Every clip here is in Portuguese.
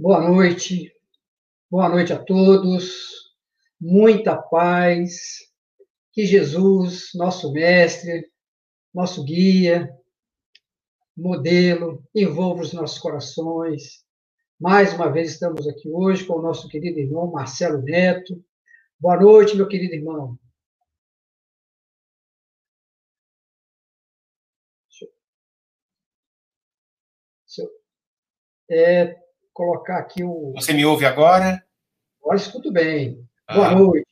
Boa noite, boa noite a todos, muita paz, que Jesus, nosso mestre, nosso guia, modelo, envolva os nossos corações. Mais uma vez estamos aqui hoje com o nosso querido irmão Marcelo Neto. Boa noite, meu querido irmão. É, colocar aqui o. Você me ouve agora? Agora escuto bem. Boa ah, noite.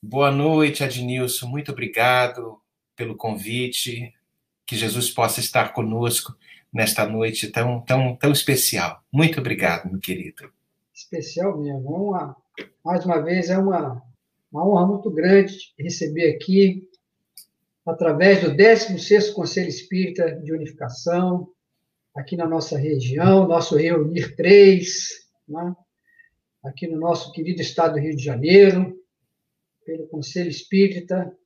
Boa noite, Adnilson. Muito obrigado pelo convite. Que Jesus possa estar conosco nesta noite tão, tão, tão especial. Muito obrigado, meu querido. Especial mesmo. É uma, mais uma vez, é uma, uma honra muito grande receber aqui, através do 16º Conselho Espírita de Unificação, aqui na nossa região, nosso Reunir 3, né? aqui no nosso querido estado do Rio de Janeiro, pelo Conselho Espírita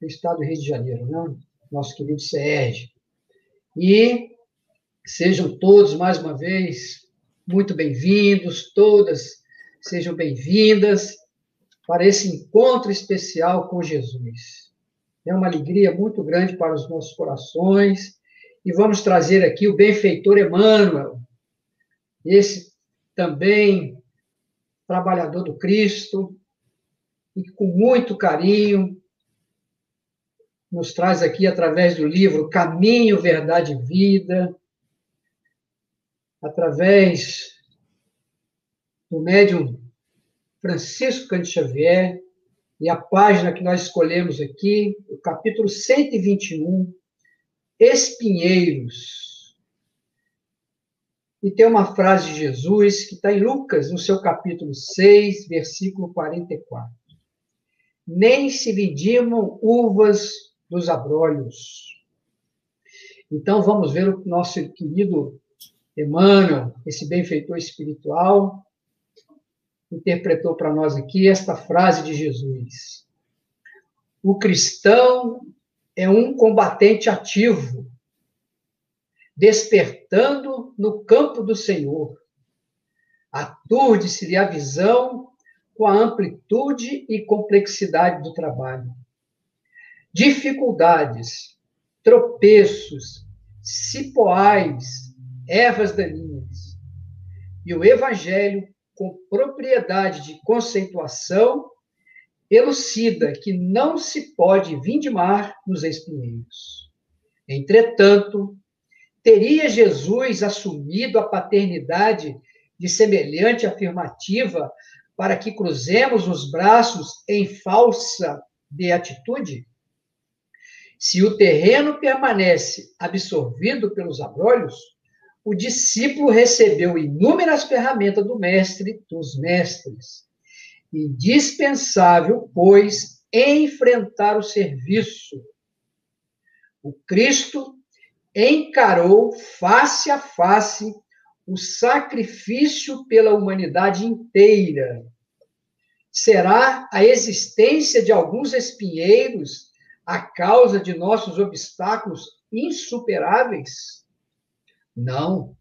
do Estado do Rio de Janeiro, né? nosso querido CERG. E sejam todos, mais uma vez, muito bem-vindos, todas sejam bem-vindas para esse encontro especial com Jesus. É uma alegria muito grande para os nossos corações e vamos trazer aqui o benfeitor Emmanuel, esse também trabalhador do Cristo, e com muito carinho nos traz aqui através do livro Caminho, Verdade e Vida, através do médium Francisco Cante Xavier, e a página que nós escolhemos aqui, o capítulo 121, espinheiros. E tem uma frase de Jesus que está em Lucas, no seu capítulo 6, versículo 44. Nem se vidimam uvas dos abrolhos. Então, vamos ver o nosso querido Emmanuel, esse benfeitor espiritual, interpretou para nós aqui esta frase de Jesus. O cristão é um combatente ativo, despertando no campo do Senhor. Aturde-se-lhe a visão com a amplitude e complexidade do trabalho. Dificuldades, tropeços, cipoais, ervas daninhas. E o Evangelho, com propriedade de conceituação, elucida que não se pode vindimar nos espinheiros. Entretanto, teria Jesus assumido a paternidade de semelhante afirmativa para que cruzemos os braços em falsa beatitude? Se o terreno permanece absorvido pelos abrolhos, o discípulo recebeu inúmeras ferramentas do mestre dos mestres indispensável, pois, enfrentar o serviço. O Cristo encarou face a face o sacrifício pela humanidade inteira. Será a existência de alguns espinheiros a causa de nossos obstáculos insuperáveis? Não.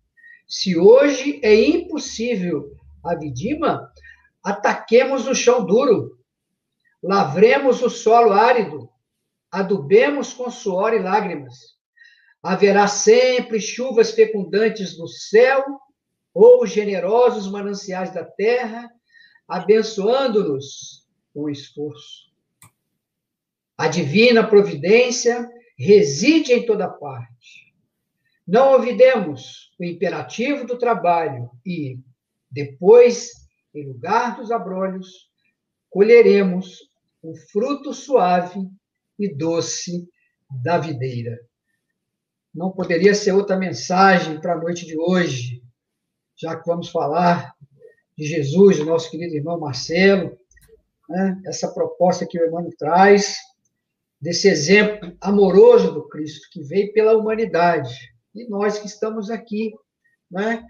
Se hoje é impossível a vidima, Ataquemos o chão duro, lavremos o solo árido, adubemos com suor e lágrimas. Haverá sempre chuvas fecundantes no céu ou generosos mananciais da terra, abençoando-nos com esforço. A divina providência reside em toda parte. Não ouvidemos o imperativo do trabalho e, depois em lugar dos abrolhos, colheremos o fruto suave e doce da videira. Não poderia ser outra mensagem para a noite de hoje, já que vamos falar de Jesus, do nosso querido irmão Marcelo, né? essa proposta que o irmão traz, desse exemplo amoroso do Cristo, que veio pela humanidade, e nós que estamos aqui, né?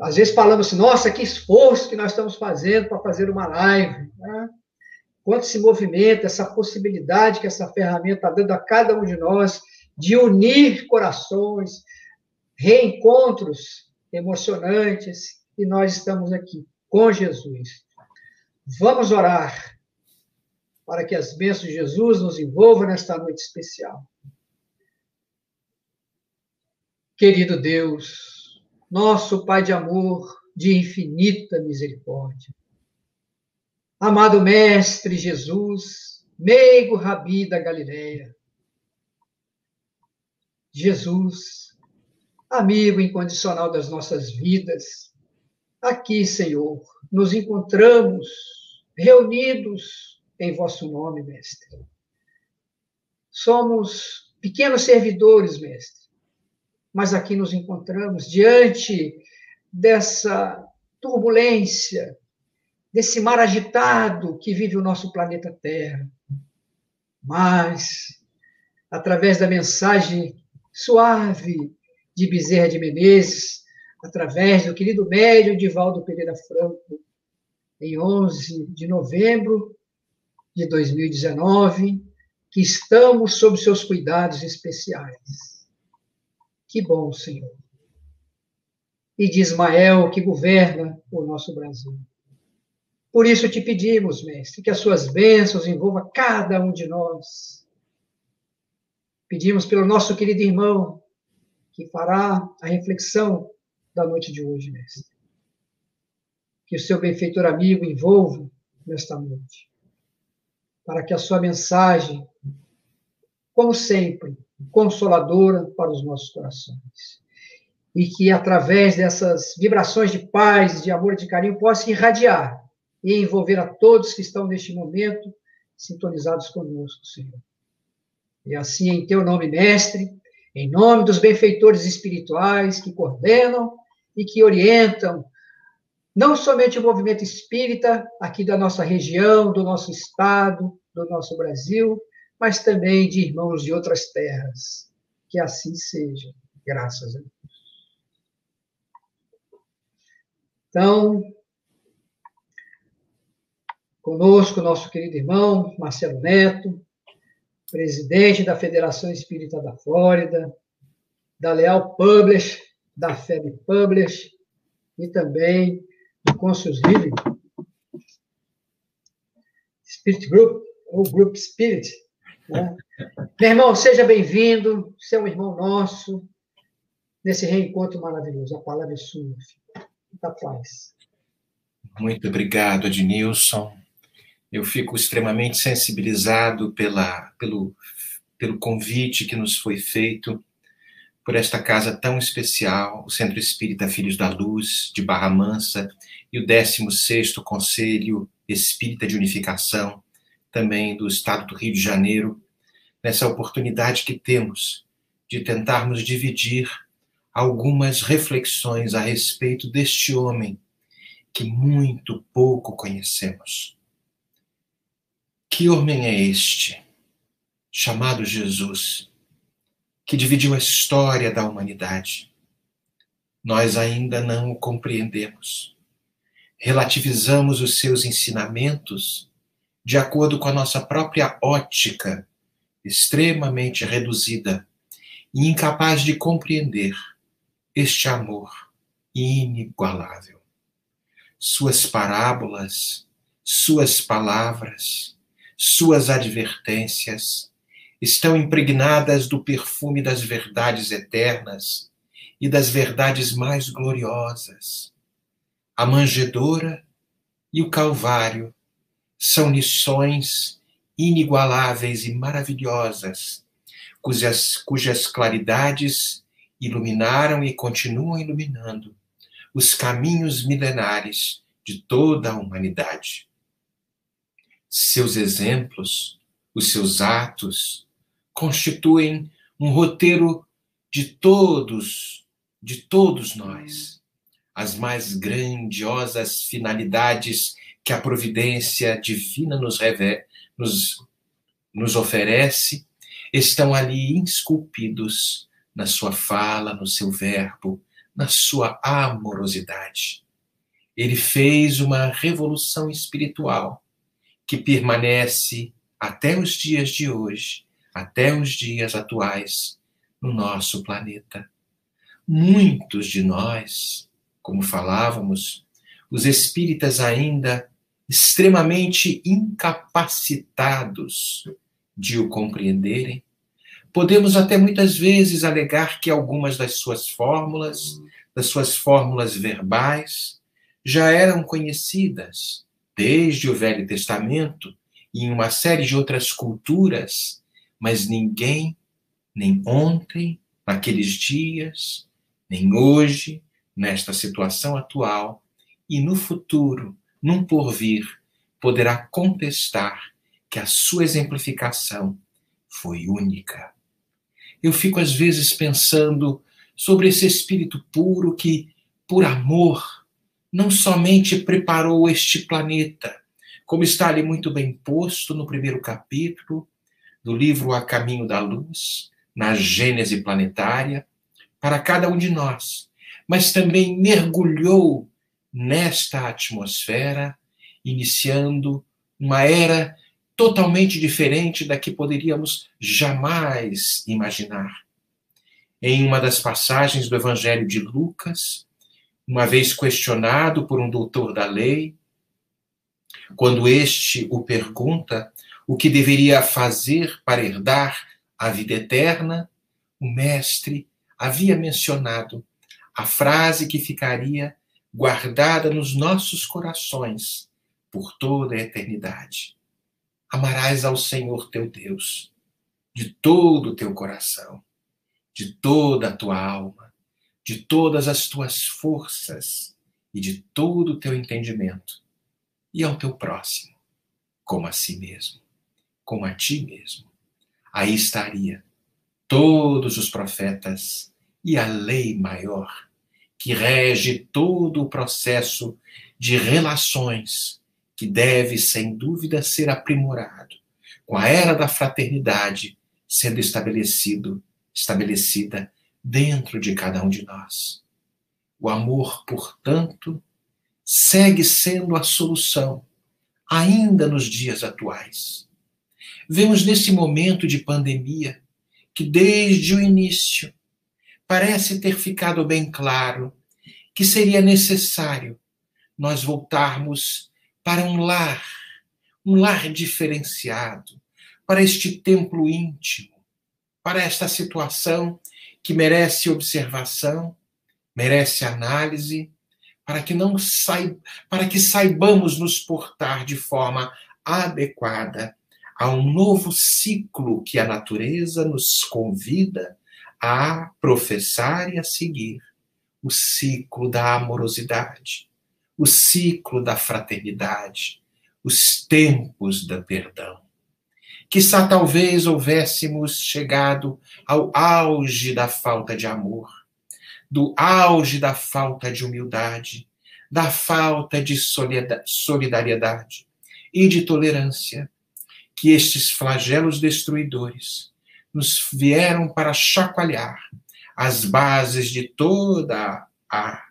Às vezes falamos assim, nossa, que esforço que nós estamos fazendo para fazer uma live. Né? Quanto se movimenta, essa possibilidade que essa ferramenta está dando a cada um de nós de unir corações, reencontros emocionantes, e nós estamos aqui com Jesus. Vamos orar para que as bênçãos de Jesus nos envolvam nesta noite especial. Querido Deus, nosso Pai de amor, de infinita misericórdia, amado Mestre Jesus, meigo Rabi da Galileia, Jesus, amigo incondicional das nossas vidas, aqui, Senhor, nos encontramos reunidos em vosso nome, Mestre. Somos pequenos servidores, Mestre, mas aqui nos encontramos diante dessa turbulência, desse mar agitado que vive o nosso planeta Terra. Mas, através da mensagem suave de Bezerra de Menezes, através do querido médio Divaldo Pereira Franco, em 11 de novembro de 2019, que estamos sob seus cuidados especiais. Que bom, Senhor. E de Ismael, que governa o nosso Brasil. Por isso te pedimos, Mestre, que as suas bênçãos envolvam cada um de nós. Pedimos pelo nosso querido irmão, que fará a reflexão da noite de hoje, Mestre. Que o seu benfeitor amigo envolva nesta noite. Para que a sua mensagem, como sempre, consoladora para os nossos corações. E que através dessas vibrações de paz, de amor de carinho possa irradiar e envolver a todos que estão neste momento sintonizados conosco, Senhor. E assim, em teu nome, mestre, em nome dos benfeitores espirituais que coordenam e que orientam não somente o movimento espírita aqui da nossa região, do nosso estado, do nosso Brasil, mas também de irmãos de outras terras. Que assim seja, graças a Deus. Então, Conosco, nosso querido irmão Marcelo Neto, presidente da Federação Espírita da Flórida, da Leal Publish, da FEB Publish e também do Conscious Living Spirit Group, ou Group Spirit. Né? Meu irmão, seja bem-vindo, você é um irmão nosso, nesse reencontro maravilhoso. A palavra é sua, filho. Paz. Muito obrigado, Ednilson. Eu fico extremamente sensibilizado pela, pelo, pelo convite que nos foi feito por esta casa tão especial, o Centro Espírita Filhos da Luz, de Barra Mansa, e o 16º Conselho Espírita de Unificação, também do Estado do Rio de Janeiro, nessa oportunidade que temos de tentarmos dividir algumas reflexões a respeito deste homem que muito pouco conhecemos. Que homem é este, chamado Jesus, que dividiu a história da humanidade? Nós ainda não o compreendemos. Relativizamos os seus ensinamentos de acordo com a nossa própria ótica, extremamente reduzida e incapaz de compreender este amor inigualável. Suas parábolas, suas palavras, suas advertências estão impregnadas do perfume das verdades eternas e das verdades mais gloriosas. A manjedoura e o Calvário são lições inigualáveis e maravilhosas, cujas, cujas claridades iluminaram e continuam iluminando os caminhos milenares de toda a humanidade seus exemplos, os seus atos, constituem um roteiro de todos, de todos nós. As mais grandiosas finalidades que a providência divina nos, revela, nos, nos oferece estão ali esculpidos na sua fala, no seu verbo, na sua amorosidade. Ele fez uma revolução espiritual que permanece até os dias de hoje, até os dias atuais no nosso planeta. Muitos de nós como falávamos, os espíritas ainda extremamente incapacitados de o compreenderem, podemos até muitas vezes alegar que algumas das suas fórmulas, das suas fórmulas verbais, já eram conhecidas desde o Velho Testamento e em uma série de outras culturas, mas ninguém, nem ontem, naqueles dias, nem hoje, nesta situação atual, e no futuro, num porvir, poderá contestar que a sua exemplificação foi única. Eu fico às vezes pensando sobre esse espírito puro que, por amor, não somente preparou este planeta, como está ali muito bem posto no primeiro capítulo do livro A Caminho da Luz, na Gênese Planetária, para cada um de nós, mas também mergulhou nesta atmosfera, iniciando uma era totalmente diferente da que poderíamos jamais imaginar. Em uma das passagens do Evangelho de Lucas, uma vez questionado por um doutor da lei, quando este o pergunta o que deveria fazer para herdar a vida eterna, o mestre havia mencionado a frase que ficaria guardada nos nossos corações por toda a eternidade. Amarás ao Senhor teu Deus de todo o teu coração, de toda a tua alma, de todas as tuas forças e de todo o teu entendimento, e ao teu próximo, como a si mesmo, como a ti mesmo. Aí estaria todos os profetas e a lei maior que rege todo o processo de relações que deve, sem dúvida, ser aprimorado, com a era da fraternidade sendo estabelecido, estabelecida dentro de cada um de nós. O amor, portanto, segue sendo a solução, ainda nos dias atuais. Vemos nesse momento de pandemia que, desde o início, parece ter ficado bem claro que seria necessário nós voltarmos para um lar, um lar diferenciado, para este templo íntimo, para esta situação que merece observação, merece análise, para que não saib... para que saibamos nos portar de forma adequada a um novo ciclo que a natureza nos convida a professar e a seguir o ciclo da amorosidade, o ciclo da fraternidade, os tempos do perdão. Quizá talvez houvéssemos chegado ao auge da falta de amor, do auge da falta de humildade, da falta de solidariedade e de tolerância, que estes flagelos destruidores nos vieram para chacoalhar as bases de toda a,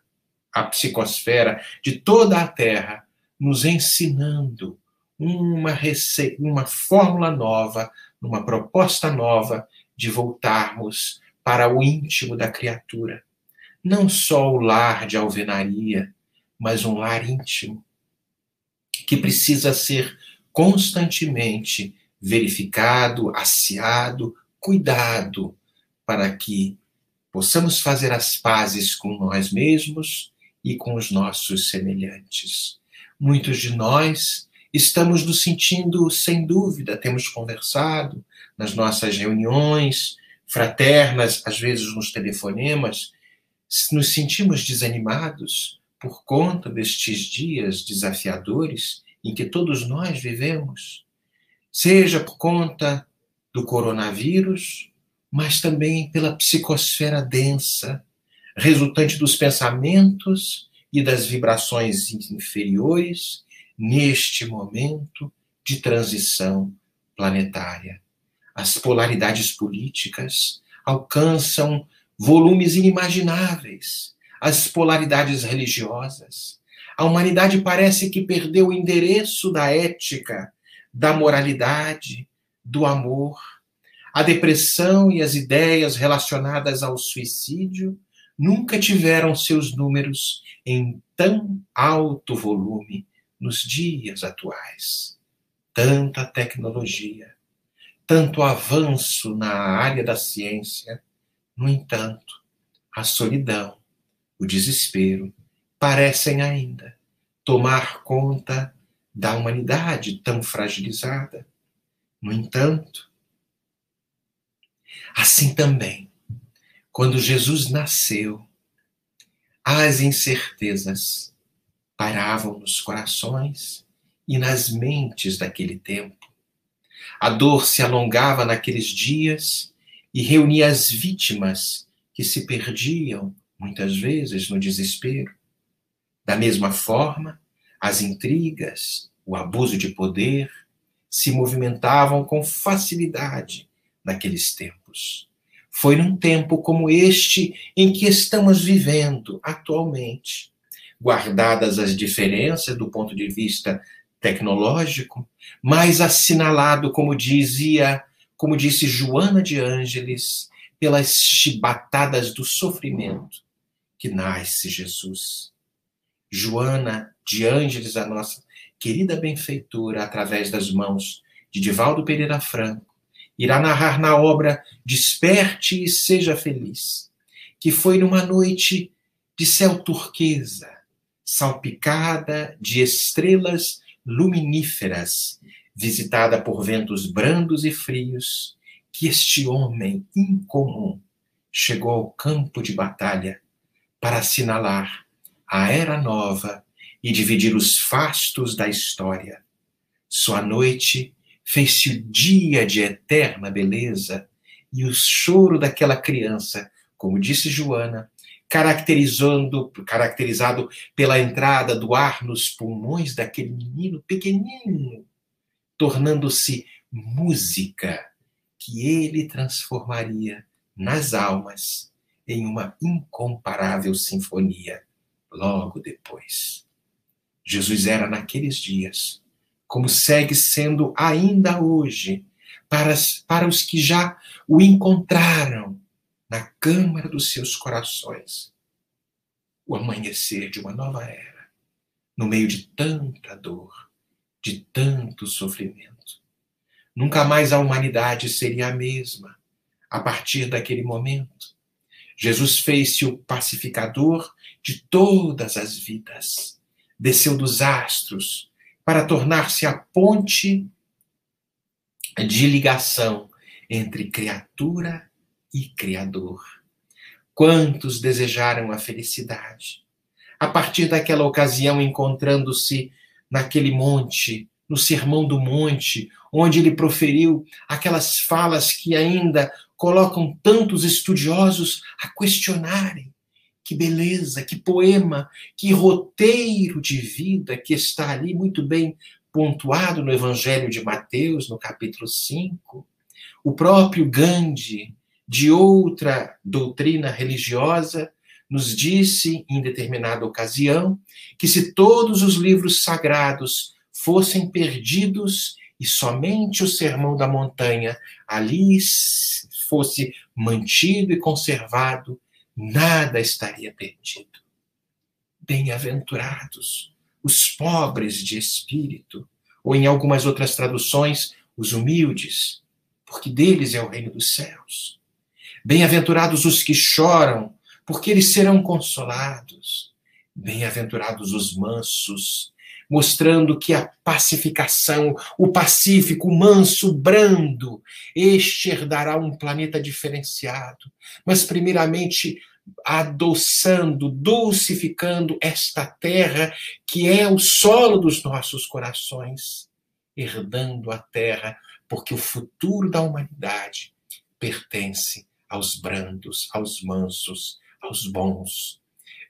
a psicosfera, de toda a Terra, nos ensinando uma, receita, uma fórmula nova, uma proposta nova de voltarmos para o íntimo da criatura. Não só o lar de alvenaria, mas um lar íntimo, que precisa ser constantemente verificado, aciado, cuidado para que possamos fazer as pazes com nós mesmos e com os nossos semelhantes. Muitos de nós estamos nos sentindo, sem dúvida, temos conversado nas nossas reuniões fraternas, às vezes nos telefonemas, nos sentimos desanimados por conta destes dias desafiadores em que todos nós vivemos, seja por conta do coronavírus, mas também pela psicosfera densa, resultante dos pensamentos e das vibrações inferiores neste momento de transição planetária. As polaridades políticas alcançam volumes inimagináveis, as polaridades religiosas. A humanidade parece que perdeu o endereço da ética, da moralidade, do amor. A depressão e as ideias relacionadas ao suicídio nunca tiveram seus números em tão alto volume nos dias atuais. Tanta tecnologia, tanto avanço na área da ciência, no entanto, a solidão, o desespero parecem ainda tomar conta da humanidade tão fragilizada. No entanto, assim também, quando Jesus nasceu, as incertezas pairavam nos corações e nas mentes daquele tempo. A dor se alongava naqueles dias e reunia as vítimas que se perdiam, muitas vezes, no desespero. Da mesma forma, as intrigas, o abuso de poder se movimentavam com facilidade naqueles tempos. Foi num tempo como este em que estamos vivendo atualmente, guardadas as diferenças do ponto de vista tecnológico, mas assinalado, como dizia, como disse Joana de Ângeles, pelas chibatadas do sofrimento que nasce Jesus. Joana de Ângeles, a nossa querida benfeitora, através das mãos de Divaldo Pereira Franco, irá narrar na obra Desperte e Seja Feliz, que foi numa noite de céu turquesa, salpicada de estrelas luminíferas, visitada por ventos brandos e frios, que este homem incomum chegou ao campo de batalha para assinalar a era nova e dividir os fastos da história. Sua noite fez-se o dia de eterna beleza, e o choro daquela criança, como disse Joana, caracterizando, caracterizado pela entrada do ar nos pulmões daquele menino pequenino, tornando-se música que ele transformaria nas almas em uma incomparável sinfonia logo depois. Jesus era naqueles dias como segue sendo ainda hoje, para, para os que já o encontraram na câmara dos seus corações. O amanhecer de uma nova era, no meio de tanta dor, de tanto sofrimento. Nunca mais a humanidade seria a mesma a partir daquele momento. Jesus fez-se o pacificador de todas as vidas, desceu dos astros para tornar-se a ponte de ligação entre criatura e Criador. Quantos desejaram a felicidade? A partir daquela ocasião, encontrando-se naquele monte, no Sermão do Monte, onde ele proferiu aquelas falas que ainda colocam tantos estudiosos a questionarem que beleza, que poema, que roteiro de vida que está ali muito bem pontuado no Evangelho de Mateus, no capítulo 5. O próprio Gandhi, de outra doutrina religiosa, nos disse em determinada ocasião que se todos os livros sagrados fossem perdidos e somente o Sermão da Montanha ali fosse mantido e conservado, nada estaria perdido. Bem-aventurados os pobres de espírito, ou em algumas outras traduções, os humildes, porque deles é o reino dos céus. Bem-aventurados os que choram, porque eles serão consolados. Bem-aventurados os mansos, mostrando que a pacificação, o pacífico, o manso, o brando, este herdará um planeta diferenciado. Mas, primeiramente, adoçando, dulcificando esta terra que é o solo dos nossos corações, herdando a terra, porque o futuro da humanidade pertence aos brandos, aos mansos, aos bons,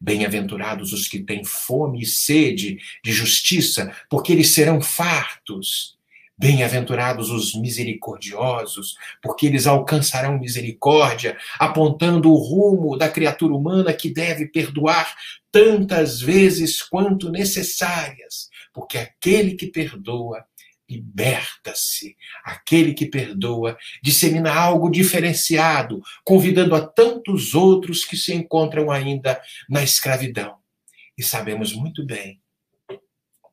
Bem-aventurados os que têm fome e sede de justiça, porque eles serão fartos. Bem-aventurados os misericordiosos, porque eles alcançarão misericórdia, apontando o rumo da criatura humana que deve perdoar tantas vezes quanto necessárias, porque aquele que perdoa Liberta-se. Aquele que perdoa dissemina algo diferenciado, convidando a tantos outros que se encontram ainda na escravidão. E sabemos muito bem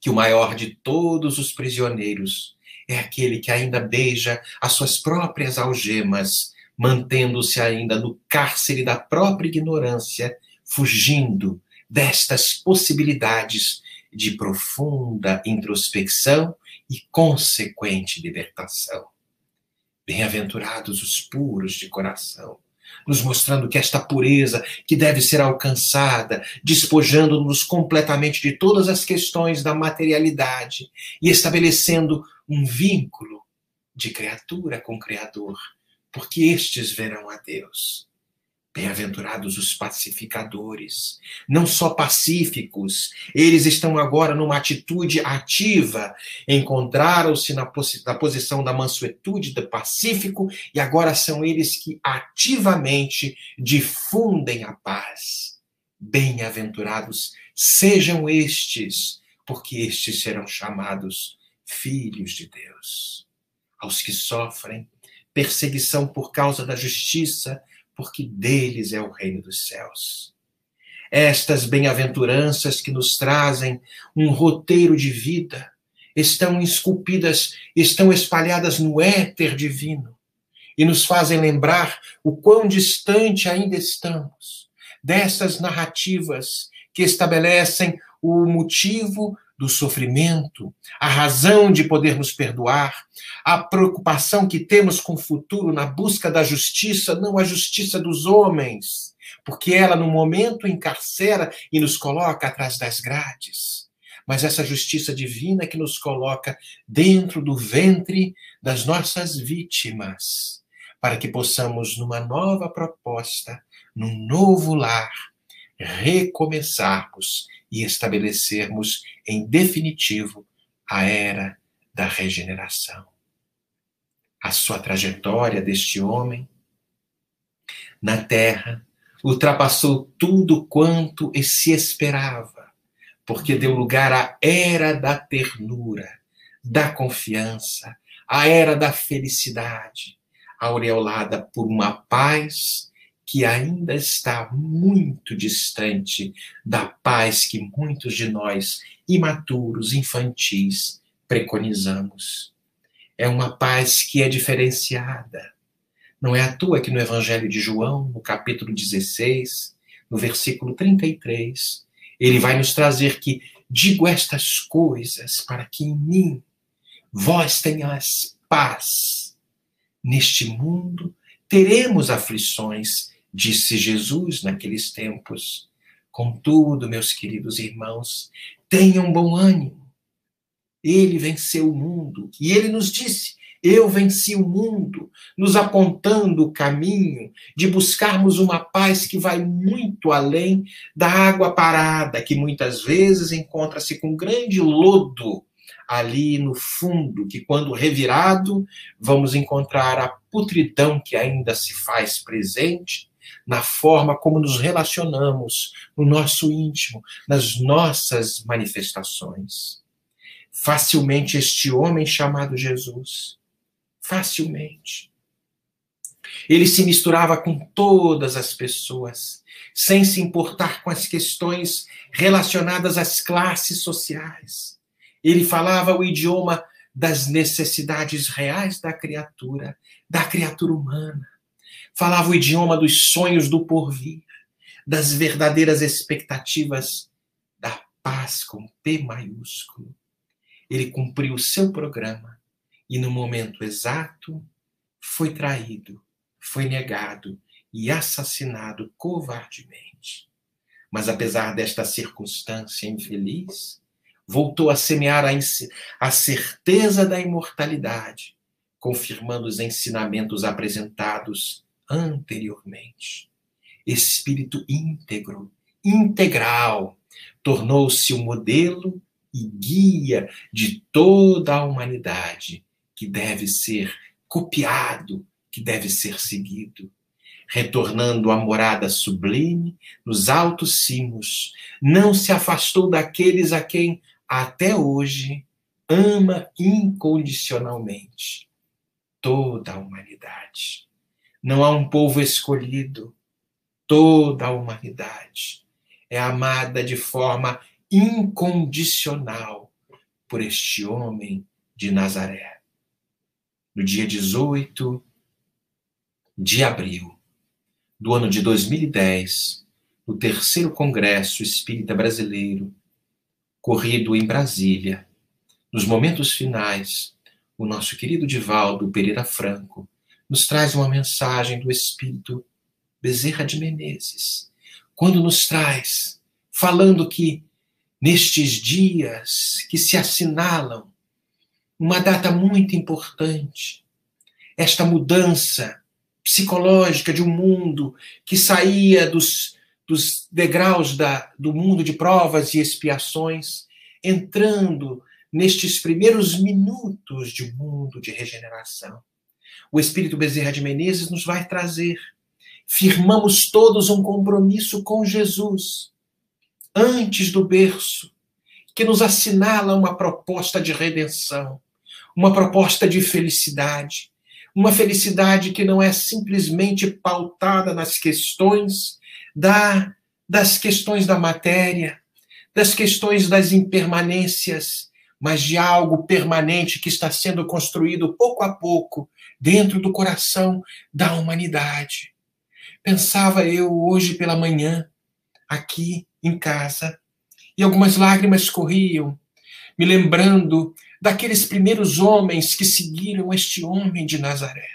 que o maior de todos os prisioneiros é aquele que ainda beija as suas próprias algemas, mantendo-se ainda no cárcere da própria ignorância, fugindo destas possibilidades de profunda introspecção e consequente libertação. Bem-aventurados os puros de coração, nos mostrando que esta pureza que deve ser alcançada, despojando-nos completamente de todas as questões da materialidade e estabelecendo um vínculo de criatura com Criador, porque estes verão a Deus. Bem-aventurados os pacificadores, não só pacíficos, eles estão agora numa atitude ativa, encontraram-se na, na, posição da mansuetude, do pacífico, e agora são eles que ativamente difundem a paz. Bem-aventurados sejam estes, porque estes serão chamados filhos de Deus. Aos que sofrem perseguição por causa da justiça, porque deles é o reino dos céus. Estas bem-aventuranças que nos trazem um roteiro de vida estão esculpidas, estão espalhadas no éter divino e nos fazem lembrar o quão distante ainda estamos dessas narrativas que estabelecem o motivo do sofrimento, a razão de podermos perdoar, a preocupação que temos com o futuro na busca da justiça, não a justiça dos homens, porque ela, no momento, encarcera e nos coloca atrás das grades. Mas essa justiça divina que nos coloca dentro do ventre das nossas vítimas, para que possamos, numa nova proposta, num novo lar, recomeçarmos e estabelecermos, em definitivo, a era da regeneração. A sua trajetória deste homem na terra ultrapassou tudo quanto se esperava, porque deu lugar à era da ternura, da confiança, à era da felicidade, aureolada por uma paz que ainda está muito distante da paz que muitos de nós, imaturos, infantis, preconizamos. É uma paz que é diferenciada. Não é à toa que no Evangelho de João, no capítulo 16, no versículo 33, ele vai nos trazer que digo estas coisas para que em mim vós tenhais paz. Neste mundo teremos aflições, disse Jesus naqueles tempos. Contudo, meus queridos irmãos, tenham bom ânimo. Ele venceu o mundo e ele nos disse: Eu venci o mundo, nos apontando o caminho de buscarmos uma paz que vai muito além da água parada, que muitas vezes encontra-se com grande lodo ali no fundo, que quando revirado, vamos encontrar a putridão que ainda se faz presente na forma como nos relacionamos, no nosso íntimo, nas nossas manifestações. Facilmente este homem chamado Jesus, facilmente. Ele se misturava com todas as pessoas, sem se importar com as questões relacionadas às classes sociais. Ele falava o idioma das necessidades reais da criatura, da criatura humana falava o idioma dos sonhos do porvir, das verdadeiras expectativas da paz com P maiúsculo. Ele cumpriu o seu programa e, no momento exato, foi traído, foi negado e assassinado covardemente. Mas, apesar desta circunstância infeliz, voltou a semear a, a certeza da imortalidade, confirmando os ensinamentos apresentados anteriormente. Espírito íntegro, integral, tornou-se o modelo e guia de toda a humanidade que deve ser copiado, que deve ser seguido. Retornando à morada sublime, nos altos cimos, não se afastou daqueles a quem, até hoje, ama incondicionalmente toda a humanidade. Não há um povo escolhido, toda a humanidade é amada de forma incondicional por este homem de Nazaré. No dia 18 de abril do ano de 2010, no terceiro Congresso Espírita Brasileiro, corrido em Brasília, nos momentos finais, o nosso querido Divaldo Pereira Franco nos traz uma mensagem do Espírito Bezerra de Menezes, quando nos traz, falando que nestes dias que se assinalam uma data muito importante, esta mudança psicológica de um mundo que saía dos, dos degraus da, do mundo de provas e expiações, entrando nestes primeiros minutos de mundo de regeneração. O Espírito Bezerra de Menezes nos vai trazer. Firmamos todos um compromisso com Jesus, antes do berço, que nos assinala uma proposta de redenção, uma proposta de felicidade, uma felicidade que não é simplesmente pautada nas questões da, das questões da matéria, das questões das impermanências, mas de algo permanente que está sendo construído pouco a pouco dentro do coração da humanidade. Pensava eu hoje pela manhã, aqui em casa, e algumas lágrimas corriam, me lembrando daqueles primeiros homens que seguiram este homem de Nazaré,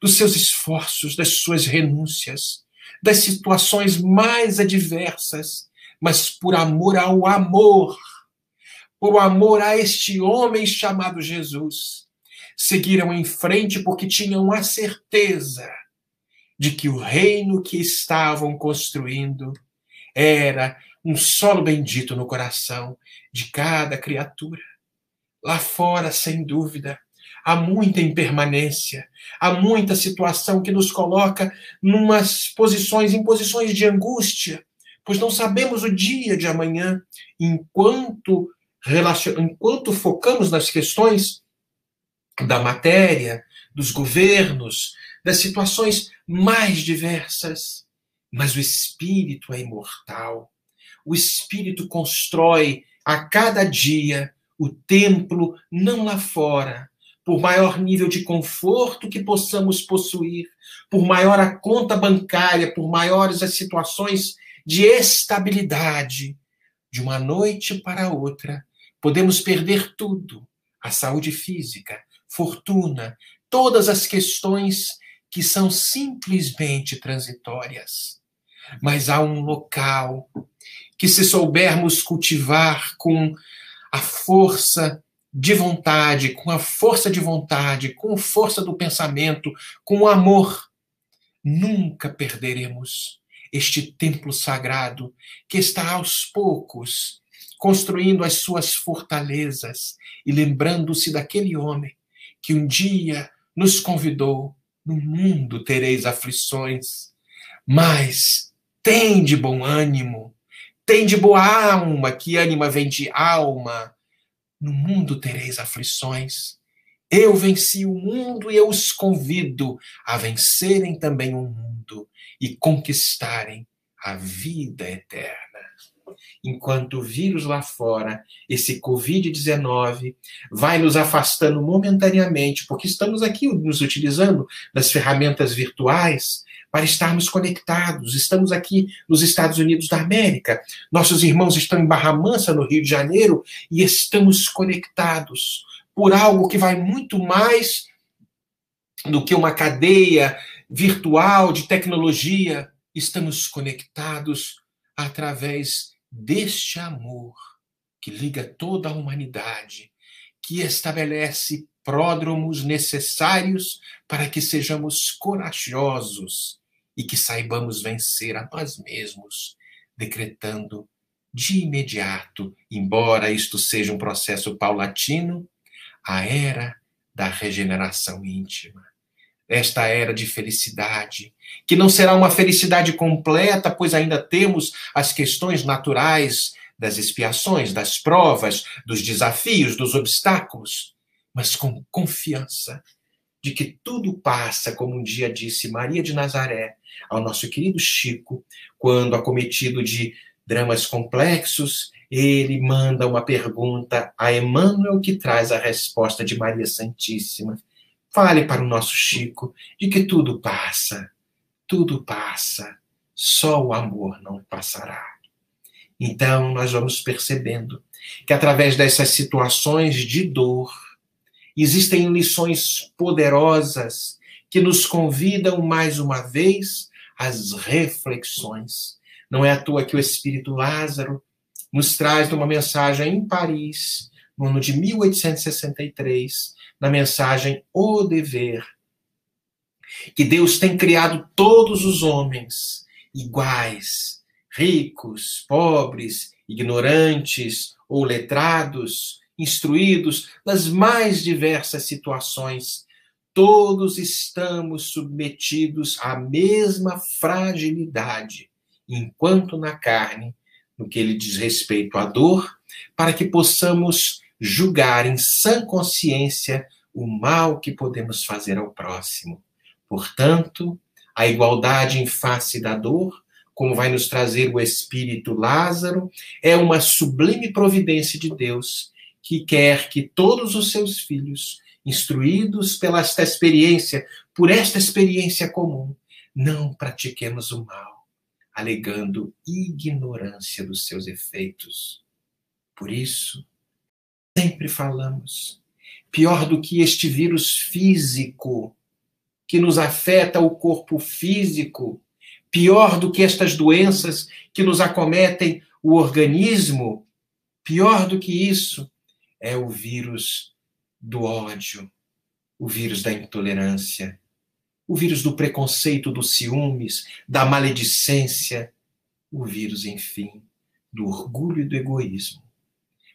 dos seus esforços, das suas renúncias, das situações mais adversas, mas por amor ao amor por amor a este homem chamado Jesus, seguiram em frente porque tinham a certeza de que o reino que estavam construindo era um solo bendito no coração de cada criatura. Lá fora, sem dúvida, há muita impermanência, há muita situação que nos coloca numas posições, em posições de angústia, pois não sabemos o dia de amanhã, enquanto enquanto focamos nas questões da matéria, dos governos, das situações mais diversas, mas o espírito é imortal. O espírito constrói a cada dia o templo não lá fora, por maior nível de conforto que possamos possuir, por maior a conta bancária, por maiores as situações de estabilidade, de uma noite para outra, Podemos perder tudo: a saúde física, fortuna, todas as questões que são simplesmente transitórias. Mas há um local que, se soubermos cultivar com a força de vontade, com a força de vontade, com a força do pensamento, com o amor, nunca perderemos este templo sagrado que está aos poucos construindo as suas fortalezas e lembrando-se daquele homem que um dia nos convidou: no mundo tereis aflições, mas tem de bom ânimo, tem de boa alma, que ânima vem de alma. No mundo tereis aflições. Eu venci o mundo e eu os convido a vencerem também o mundo e conquistarem a vida eterna enquanto o vírus lá fora, esse Covid-19, vai nos afastando momentaneamente, porque estamos aqui nos utilizando das ferramentas virtuais para estarmos conectados. Estamos aqui nos Estados Unidos da América. Nossos irmãos estão em Barra Mansa, no Rio de Janeiro, e estamos conectados por algo que vai muito mais do que uma cadeia virtual de tecnologia. Estamos conectados através deste amor que liga toda a humanidade, que estabelece pródromos necessários para que sejamos corajosos e que saibamos vencer a nós mesmos, decretando de imediato, embora isto seja um processo paulatino, a era da regeneração íntima esta era de felicidade, que não será uma felicidade completa, pois ainda temos as questões naturais das expiações, das provas, dos desafios, dos obstáculos, mas com confiança de que tudo passa, como um dia disse Maria de Nazaré ao nosso querido Chico, quando acometido de dramas complexos, ele manda uma pergunta a Emmanuel que traz a resposta de Maria Santíssima. Fale para o nosso Chico de que tudo passa, tudo passa, só o amor não passará. Então, nós vamos percebendo que através dessas situações de dor, existem lições poderosas que nos convidam mais uma vez às reflexões. Não é à toa que o Espírito Lázaro nos traz uma mensagem em Paris, no ano de 1863, na mensagem O Dever, que Deus tem criado todos os homens iguais, ricos, pobres, ignorantes ou letrados, instruídos nas mais diversas situações. Todos estamos submetidos à mesma fragilidade, enquanto na carne, no que ele diz respeito à dor, para que possamos julgar em sã consciência o mal que podemos fazer ao próximo. Portanto, a igualdade em face da dor, como vai nos trazer o espírito Lázaro, é uma sublime providência de Deus que quer que todos os seus filhos, instruídos pela esta experiência, por esta experiência comum, não pratiquemos o mal, alegando ignorância dos seus efeitos. Por isso, sempre falamos, pior do que este vírus físico que nos afeta o corpo físico, pior do que estas doenças que nos acometem o organismo, pior do que isso é o vírus do ódio, o vírus da intolerância, o vírus do preconceito, dos ciúmes, da maledicência, o vírus, enfim, do orgulho e do egoísmo.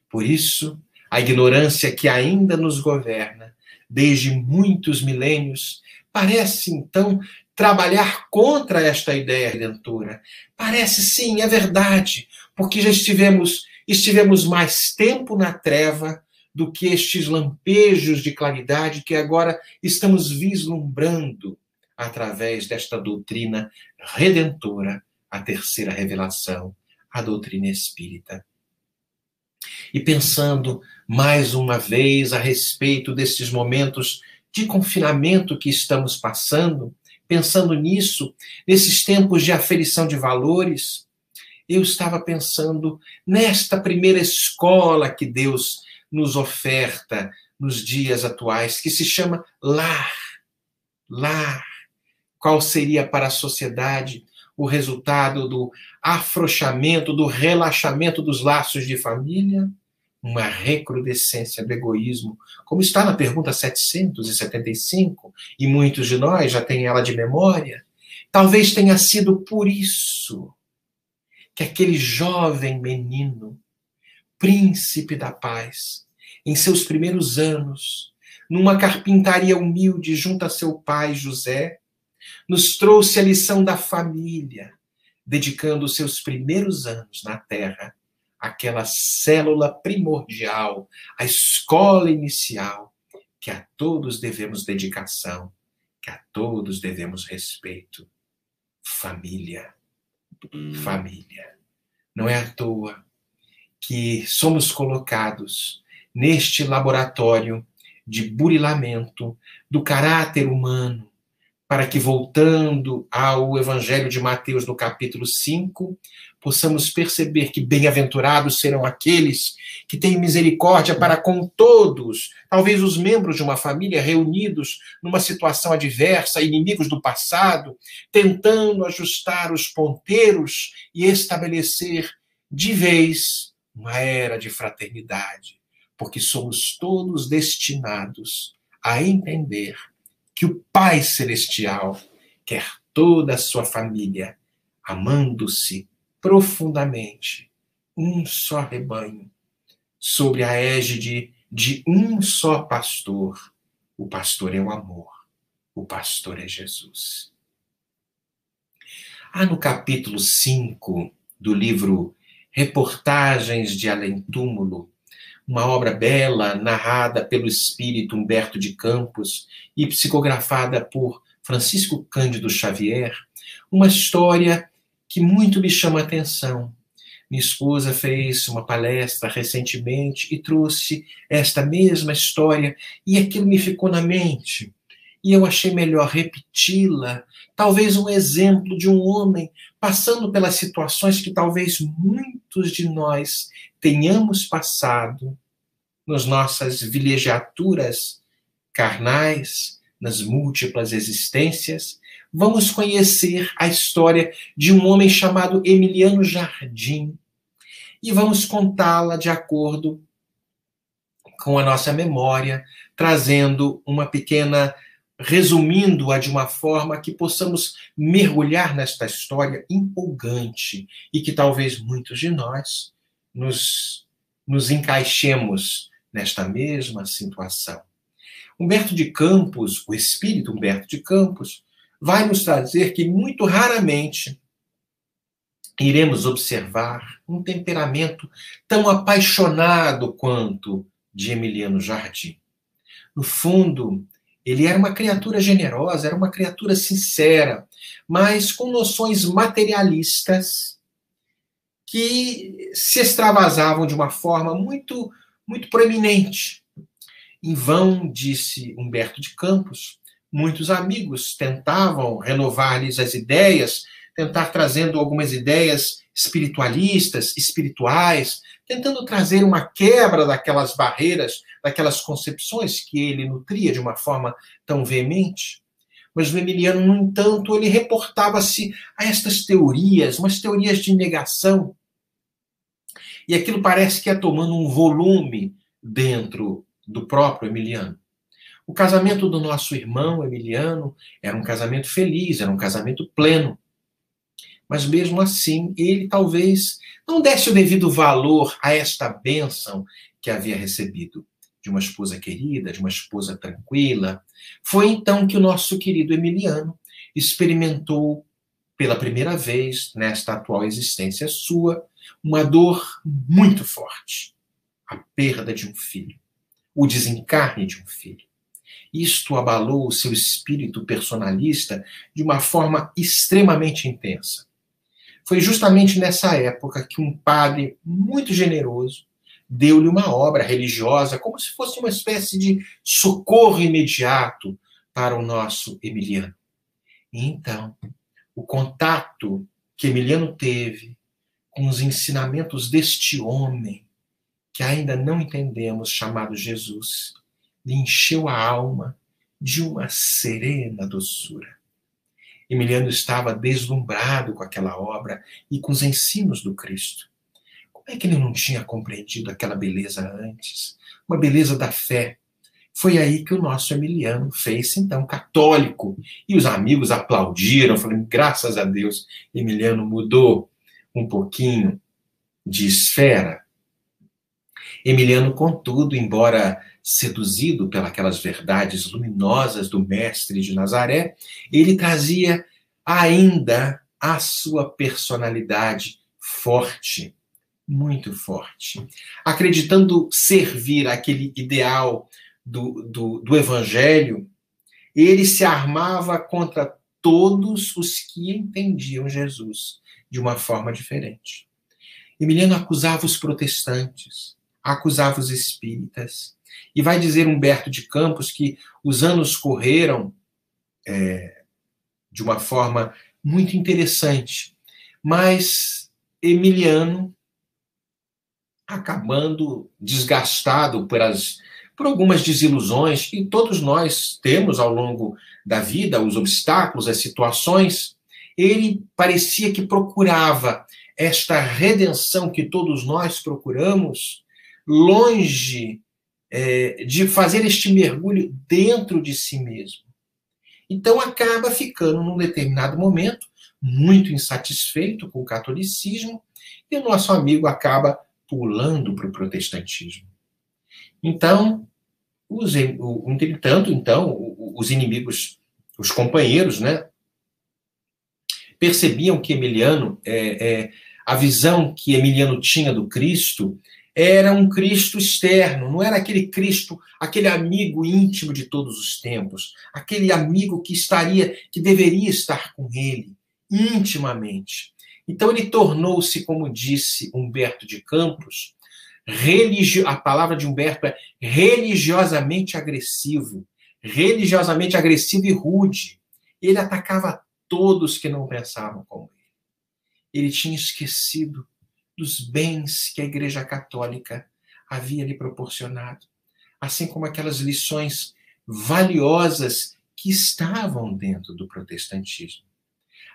Por isso, a ignorância que ainda nos governa desde muitos milênios parece então trabalhar contra esta ideia redentora. Parece sim, é verdade, porque já estivemos estivemos mais tempo na treva do que estes lampejos de claridade que agora estamos vislumbrando através desta doutrina redentora, a terceira revelação, a doutrina espírita. E pensando mais uma vez a respeito desses momentos de confinamento que estamos passando, pensando nisso, nesses tempos de aferição de valores, eu estava pensando nesta primeira escola que Deus nos oferta nos dias atuais, que se chama lar. Lar. Qual seria para a sociedade o resultado do afrouxamento, do relaxamento dos laços de família? Uma recrudescência do egoísmo, como está na pergunta 775, e muitos de nós já têm ela de memória. Talvez tenha sido por isso que aquele jovem menino, príncipe da paz, em seus primeiros anos, numa carpintaria humilde junto a seu pai José, nos trouxe a lição da família, dedicando seus primeiros anos na terra àquela célula primordial, a escola inicial, que a todos devemos dedicação, que a todos devemos respeito. Família família. Não é à toa que somos colocados neste laboratório de burilamento do caráter humano, para que, voltando ao Evangelho de Mateus, no capítulo 5, possamos perceber que bem-aventurados serão aqueles que têm misericórdia para com todos, talvez os membros de uma família reunidos numa situação adversa, inimigos do passado, tentando ajustar os ponteiros e estabelecer de vez uma era de fraternidade, porque somos todos destinados a entender que o Pai Celestial quer toda a sua família amando-se profundamente, um só rebanho, sobre a égide de um só pastor. O pastor é o amor, o pastor é Jesus. Há no capítulo 5 do livro Reportagens de Além-Túmulo, uma obra bela, narrada pelo espírito Humberto de Campos e psicografada por Francisco Cândido Xavier, uma história que muito me chama a atenção. Minha esposa fez uma palestra recentemente e trouxe esta mesma história, e aquilo me ficou na mente. E eu achei melhor repeti-la, talvez um exemplo de um homem passando pelas situações que talvez muitos de nós tenhamos passado nas nossas vilegiaturas carnais, nas múltiplas existências, vamos conhecer a história de um homem chamado Emiliano Jardim e vamos contá-la de acordo com a nossa memória, trazendo uma pequena resumindo-a de uma forma que possamos mergulhar nesta história empolgante e que talvez muitos de nós nos, nos encaixemos nesta mesma situação. Humberto de Campos, o espírito Humberto de Campos, vai nos trazer que muito raramente iremos observar um temperamento tão apaixonado quanto de Emiliano Jardim. No fundo, ele era uma criatura generosa, era uma criatura sincera, mas com noções materialistas que se extravasavam de uma forma muito, muito proeminente. Em vão, disse Humberto de Campos, muitos amigos tentavam renovar-lhes as ideias, tentar trazendo algumas ideias espiritualistas, espirituais, tentando trazer uma quebra daquelas barreiras, daquelas concepções que ele nutria de uma forma tão veemente. Mas o Emiliano, no entanto, ele reportava-se a estas teorias, umas teorias de negação. E aquilo parece que ia tomando um volume dentro do próprio Emiliano. O casamento do nosso irmão Emiliano era um casamento feliz, era um casamento pleno mas mesmo assim ele talvez não desse o devido valor a esta bênção que havia recebido de uma esposa querida, de uma esposa tranquila. Foi então que o nosso querido Emiliano experimentou pela primeira vez nesta atual existência sua uma dor muito forte, a perda de um filho, o desencarne de um filho. Isto abalou o seu espírito personalista de uma forma extremamente intensa. Foi justamente nessa época que um padre muito generoso deu-lhe uma obra religiosa, como se fosse uma espécie de socorro imediato para o nosso Emiliano. E então, o contato que Emiliano teve com os ensinamentos deste homem, que ainda não entendemos, chamado Jesus, lhe encheu a alma de uma serena doçura. Emiliano estava deslumbrado com aquela obra e com os ensinos do Cristo. Como é que ele não tinha compreendido aquela beleza antes? Uma beleza da fé. Foi aí que o nosso Emiliano fez-se então católico. E os amigos aplaudiram, falando: graças a Deus, Emiliano mudou um pouquinho de esfera. Emiliano, contudo, embora seduzido pelas verdades luminosas do Mestre de Nazaré, ele trazia ainda a sua personalidade forte, muito forte, acreditando servir aquele ideal do, do, do Evangelho, ele se armava contra todos os que entendiam Jesus de uma forma diferente. Emiliano acusava os protestantes, acusava os espíritas, e vai dizer Humberto de Campos que os anos correram é, de uma forma muito interessante, mas Emiliano acabando desgastado por, as, por algumas desilusões que todos nós temos ao longo da vida, os obstáculos, as situações, ele parecia que procurava esta redenção que todos nós procuramos longe é, de fazer este mergulho dentro de si mesmo. Então acaba ficando, num determinado momento, muito insatisfeito com o catolicismo, e o nosso amigo acaba pulando para o protestantismo. Então, os, entretanto, então, os inimigos, os companheiros, né, percebiam que Emiliano é, é, a visão que Emiliano tinha do Cristo era um Cristo externo, não era aquele Cristo, aquele amigo íntimo de todos os tempos, aquele amigo que estaria, que deveria estar com ele intimamente. Então ele tornou-se, como disse Humberto de Campos, religio... a palavra de Humberto é religiosamente agressivo, religiosamente agressivo e rude. Ele atacava todos que não pensavam como ele. Ele tinha esquecido dos bens que a Igreja Católica havia lhe proporcionado, assim como aquelas lições valiosas que estavam dentro do protestantismo.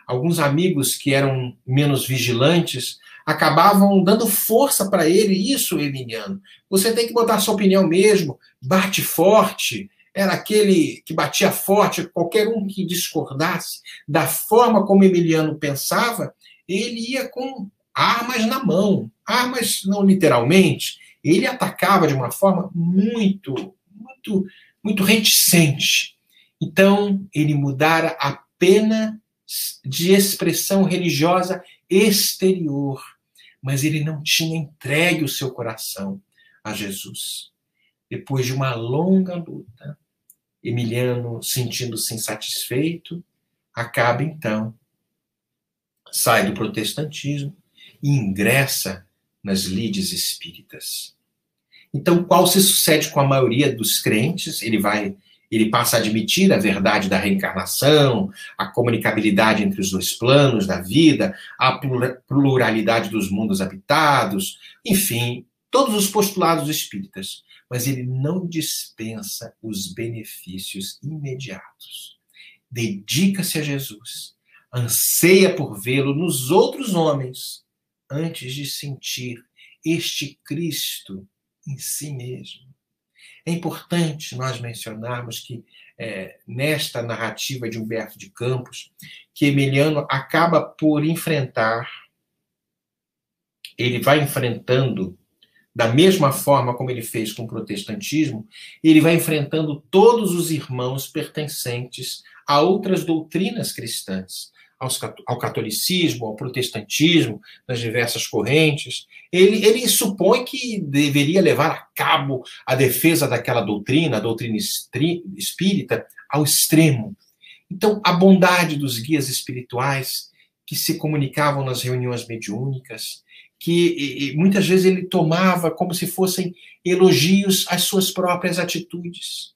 Alguns amigos que eram menos vigilantes acabavam dando força para ele, isso, Emiliano. Você tem que botar sua opinião mesmo, bate forte. Era aquele que batia forte, qualquer um que discordasse da forma como Emiliano pensava, ele ia com armas na mão. Armas não literalmente. Ele atacava de uma forma muito, muito, muito reticente. Então, ele mudara a pena de expressão religiosa exterior, mas ele não tinha entregue o seu coração a Jesus. Depois de uma longa luta, Emiliano, sentindo-se insatisfeito, acaba então, sai do protestantismo e ingressa nas lides espíritas. Então, qual se sucede com a maioria dos crentes? Ele vai, ele passa a admitir a verdade da reencarnação, a comunicabilidade entre os dois planos da vida, a pluralidade dos mundos habitados, enfim, todos os postulados espíritas. Mas ele não dispensa os benefícios imediatos. Dedica-se a Jesus, anseia por vê-lo nos outros homens antes de sentir este Cristo em si mesmo. É importante nós mencionarmos que é, nesta narrativa de Humberto de Campos, que Emiliano acaba por enfrentar, ele vai enfrentando, da mesma forma como ele fez com o protestantismo, ele vai enfrentando todos os irmãos pertencentes a outras doutrinas cristãs, ao catolicismo, ao protestantismo, nas diversas correntes, ele, ele supõe que deveria levar a cabo a defesa daquela doutrina, a doutrina espírita, ao extremo. Então, a bondade dos guias espirituais que se comunicavam nas reuniões mediúnicas, que muitas vezes ele tomava como se fossem elogios às suas próprias atitudes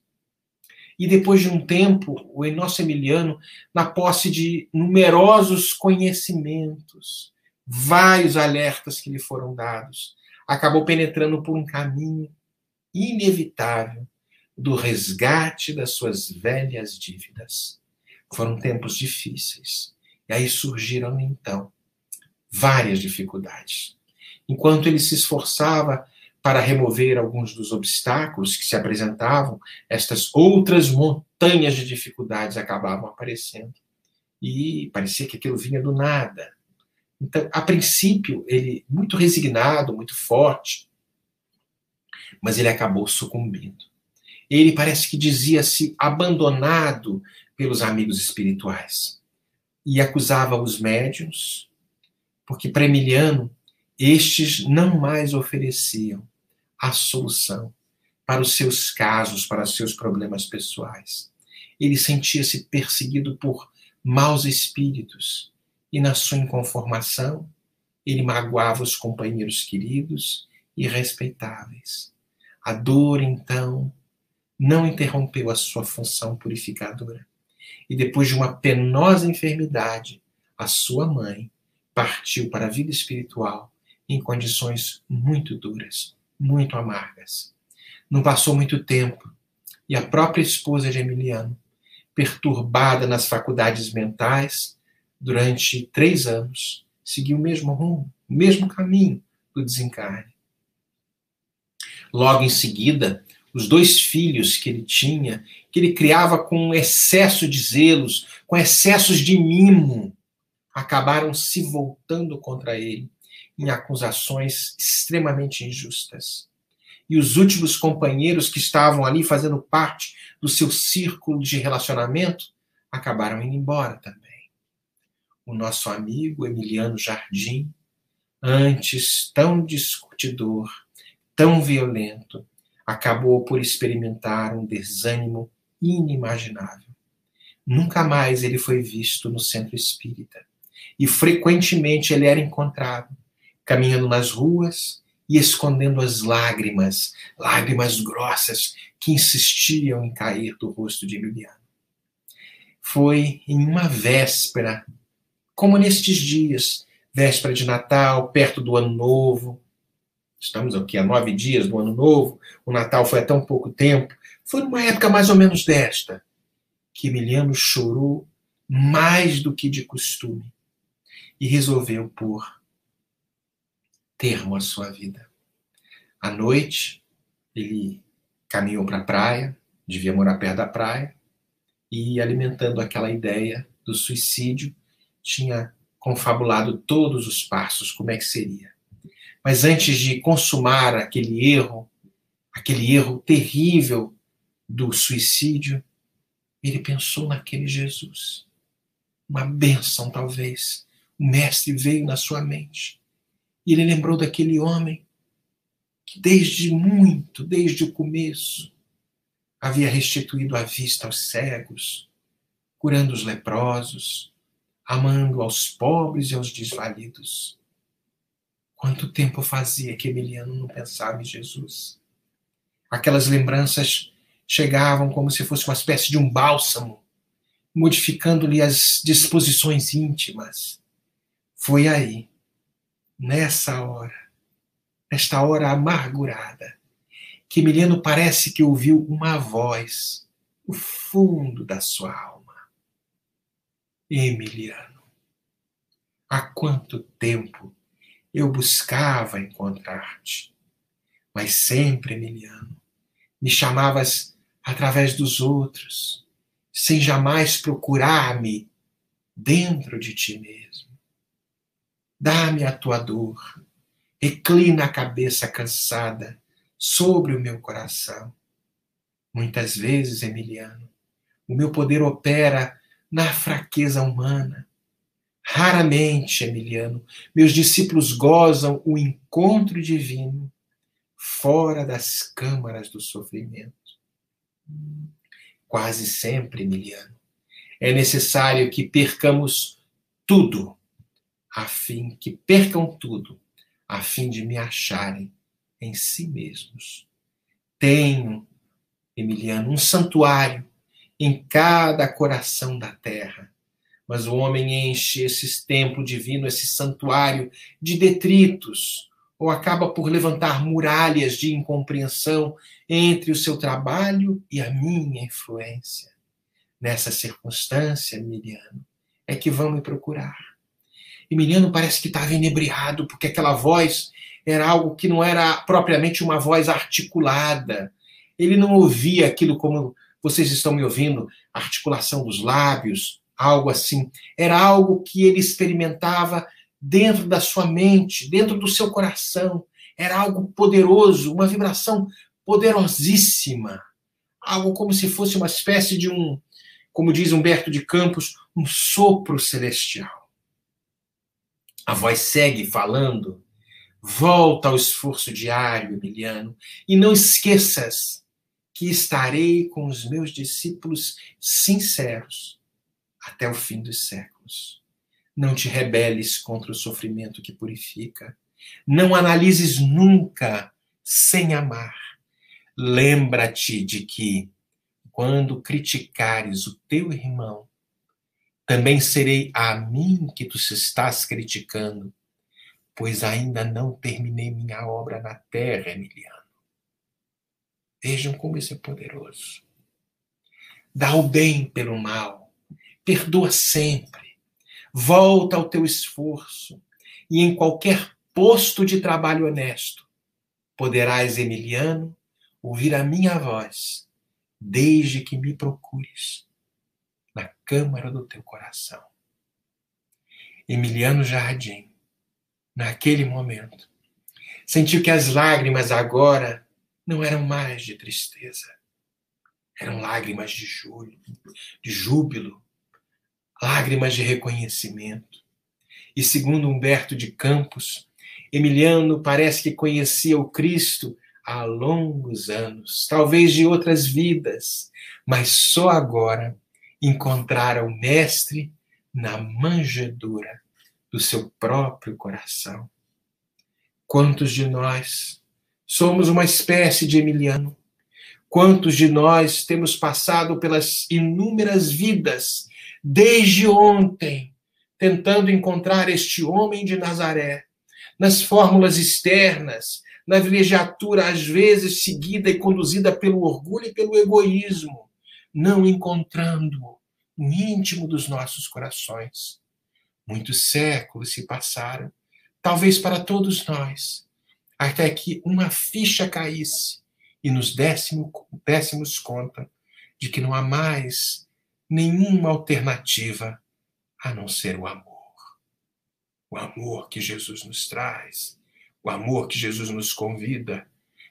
e depois de um tempo, o nosso Emiliano, na posse de numerosos conhecimentos, vários alertas que lhe foram dados, acabou penetrando por um caminho inevitável do resgate das suas velhas dívidas. Foram tempos difíceis. E aí surgiram, então, várias dificuldades. Enquanto ele se esforçava para remover alguns dos obstáculos que se apresentavam, estas outras montanhas de dificuldades acabavam aparecendo. E parecia que aquilo vinha do nada. Então, a princípio, ele muito resignado, muito forte, mas ele acabou sucumbindo. Ele parece que dizia-se abandonado pelos amigos espirituais e acusava os médiuns, porque para Emiliano estes não mais ofereciam a solução para os seus casos, para os seus problemas pessoais. Ele sentia-se perseguido por maus espíritos e, na sua inconformação, ele magoava os companheiros queridos e respeitáveis. A dor, então, não interrompeu a sua função purificadora. E depois de uma penosa enfermidade, a sua mãe partiu para a vida espiritual em condições muito duras muito amargas. Não passou muito tempo e a própria esposa de Emiliano, perturbada nas faculdades mentais, durante três anos, seguiu o mesmo rumo, o mesmo caminho do desencarne. Logo em seguida, os dois filhos que ele tinha, que ele criava com excesso de zelos, com excessos de mimo, acabaram se voltando contra ele em acusações extremamente injustas. E os últimos companheiros que estavam ali fazendo parte do seu círculo de relacionamento acabaram indo embora também. O nosso amigo Emiliano Jardim antes tão discutidor, tão violento, acabou por experimentar um desânimo inimaginável. Nunca mais ele foi visto no centro espírita. E frequentemente ele era encontrado caminhando nas ruas e escondendo as lágrimas, lágrimas grossas que insistiam em cair do rosto de Emiliano. Foi em uma véspera, como nestes dias, véspera de Natal, perto do Ano Novo. Estamos aqui há nove dias do Ano Novo, o Natal foi há tão pouco tempo. Foi numa época mais ou menos desta que Emiliano chorou mais do que de costume e resolveu pôr termo à sua vida. À noite, ele caminhou para a praia, devia morar perto da praia, e alimentando aquela ideia do suicídio, tinha confabulado todos os passos, como é que seria. Mas antes de consumar aquele erro, aquele erro terrível do suicídio, ele pensou naquele Jesus. Uma bênção, talvez. O Mestre veio na sua mente. E ele lembrou daquele homem que, desde muito, desde o começo, havia restituído a vista aos cegos, curando os leprosos, amando aos pobres e aos desvalidos. Quanto tempo fazia que Emiliano não pensava em Jesus? Aquelas lembranças chegavam como se fosse uma espécie de um bálsamo, modificando-lhe as disposições íntimas. Foi aí, nessa hora, nesta hora amargurada, que Emiliano parece que ouviu uma voz no fundo da sua alma. Emiliano, há quanto tempo eu buscava encontrar-te, mas sempre, Emiliano, me chamavas através dos outros, sem jamais procurar-me dentro de ti mesmo. Dá-me a tua dor, reclina a cabeça cansada sobre o meu coração. Muitas vezes, Emiliano, o meu poder opera na fraqueza humana. Raramente, Emiliano, meus discípulos gozam o encontro divino fora das câmaras do sofrimento. Quase sempre, Emiliano, é necessário que percamos tudo, a fim que percam tudo, a fim de me acharem em si mesmos. Tenho, Emiliano, um santuário em cada coração da terra. Mas o homem enche esse templo divino, esse santuário, de detritos, ou acaba por levantar muralhas de incompreensão entre o seu trabalho e a minha influência. Nessa circunstância, Miriano, é que vão me procurar. E Miriano parece que estava inebriado, porque aquela voz era algo que não era propriamente uma voz articulada. Ele não ouvia aquilo como vocês estão me ouvindo, articulação dos lábios, algo assim. Era algo que ele experimentava dentro da sua mente, dentro do seu coração. Era algo poderoso, uma vibração poderosíssima. Algo como se fosse uma espécie de um, como diz Humberto de Campos, um sopro celestial. A voz segue falando. Volta ao esforço diário, Emiliano, e não esqueças que estarei com os meus discípulos sinceros até o fim dos séculos. Não te rebeles contra o sofrimento que purifica. Não analises nunca sem amar. Lembra-te de que, quando criticares o teu irmão, também serei a mim que tu se estás criticando, pois ainda não terminei minha obra na terra, Emiliano. Vejam como isso é poderoso. Dá o bem pelo mal, perdoa sempre, volta ao teu esforço e em qualquer posto de trabalho honesto poderás, Emiliano, ouvir a minha voz, desde que me procures na câmara do teu coração. Emiliano Jardim, naquele momento, sentiu que as lágrimas agora não eram mais de tristeza, eram lágrimas de júbilo, de júbilo, lágrimas de reconhecimento. E segundo Humberto de Campos, Emiliano parece que conhecia o Cristo há longos anos, talvez de outras vidas, mas só agora encontrara o Mestre na manjedoura do seu próprio coração. Quantos de nós somos uma espécie de Emiliano? Quantos de nós temos passado pelas inúmeras vidas desde ontem, tentando encontrar este homem de Nazaré, nas fórmulas externas, na vilegiatura às vezes seguida e conduzida pelo orgulho e pelo egoísmo, não encontrando no íntimo dos nossos corações. Muitos séculos se passaram, talvez para todos nós, até que uma ficha caísse e nos décimo, décimos conta de que não há mais nenhuma alternativa a não ser o amor. O amor que Jesus nos traz, o amor que Jesus nos convida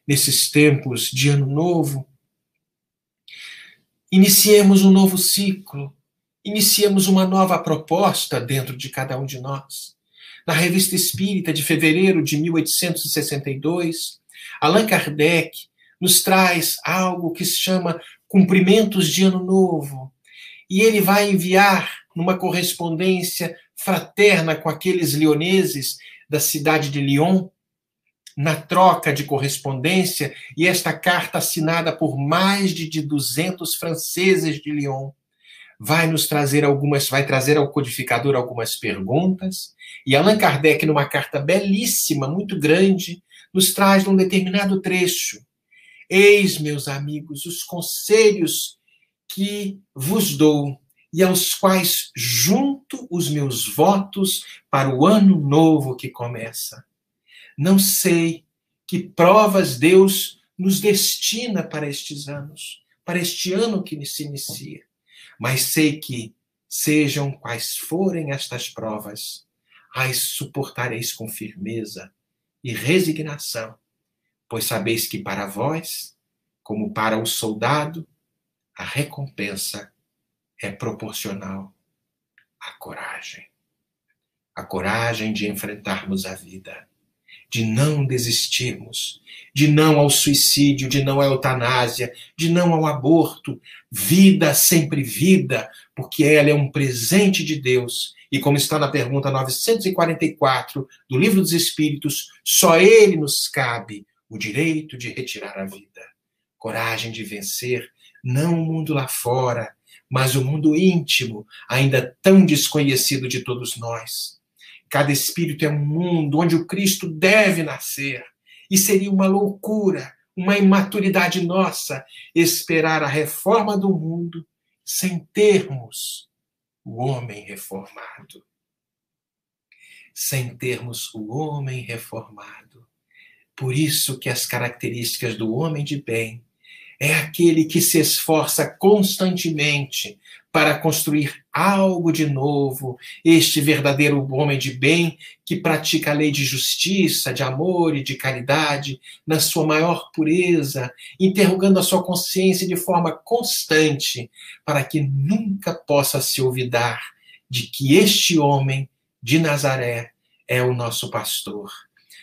nesses tempos de ano novo. Iniciemos um novo ciclo, iniciemos uma nova proposta dentro de cada um de nós. Na Revista Espírita de fevereiro de 1862, Allan Kardec nos traz algo que se chama cumprimentos de ano novo. E ele vai enviar numa correspondência fraterna com aqueles leoneses da cidade de Lyon, na troca de correspondência, e esta carta assinada por mais de 200 franceses de Lyon vai nos trazer algumas, vai trazer ao codificador algumas perguntas, e Allan Kardec, numa carta belíssima, muito grande, nos traz num determinado trecho Eis, meus amigos, os conselhos que vos dou e aos quais junto os meus votos para o ano novo que começa. Não sei que provas Deus nos destina para estes anos, para este ano que se inicia, mas sei que, sejam quais forem estas provas, as suportareis com firmeza e resignação pois sabeis que para vós, como para o soldado, a recompensa é proporcional à coragem. A coragem de enfrentarmos a vida, de não desistirmos, de não ao suicídio, de não à eutanásia, de não ao aborto. Vida, sempre vida, porque ela é um presente de Deus. E como está na pergunta 944 do Livro dos Espíritos, só ele nos cabe o direito de retirar a vida, coragem de vencer não o mundo lá fora, mas o mundo íntimo, ainda tão desconhecido de todos nós. Cada espírito é um mundo onde o Cristo deve nascer, e seria uma loucura, uma imaturidade nossa esperar a reforma do mundo sem termos o homem reformado. Sem termos o homem reformado. Por isso que as características do homem de bem é aquele que se esforça constantemente para construir algo de novo, este verdadeiro homem de bem que pratica a lei de justiça, de amor e de caridade na sua maior pureza, interrogando a sua consciência de forma constante, para que nunca possa se olvidar de que este homem de Nazaré é o nosso pastor.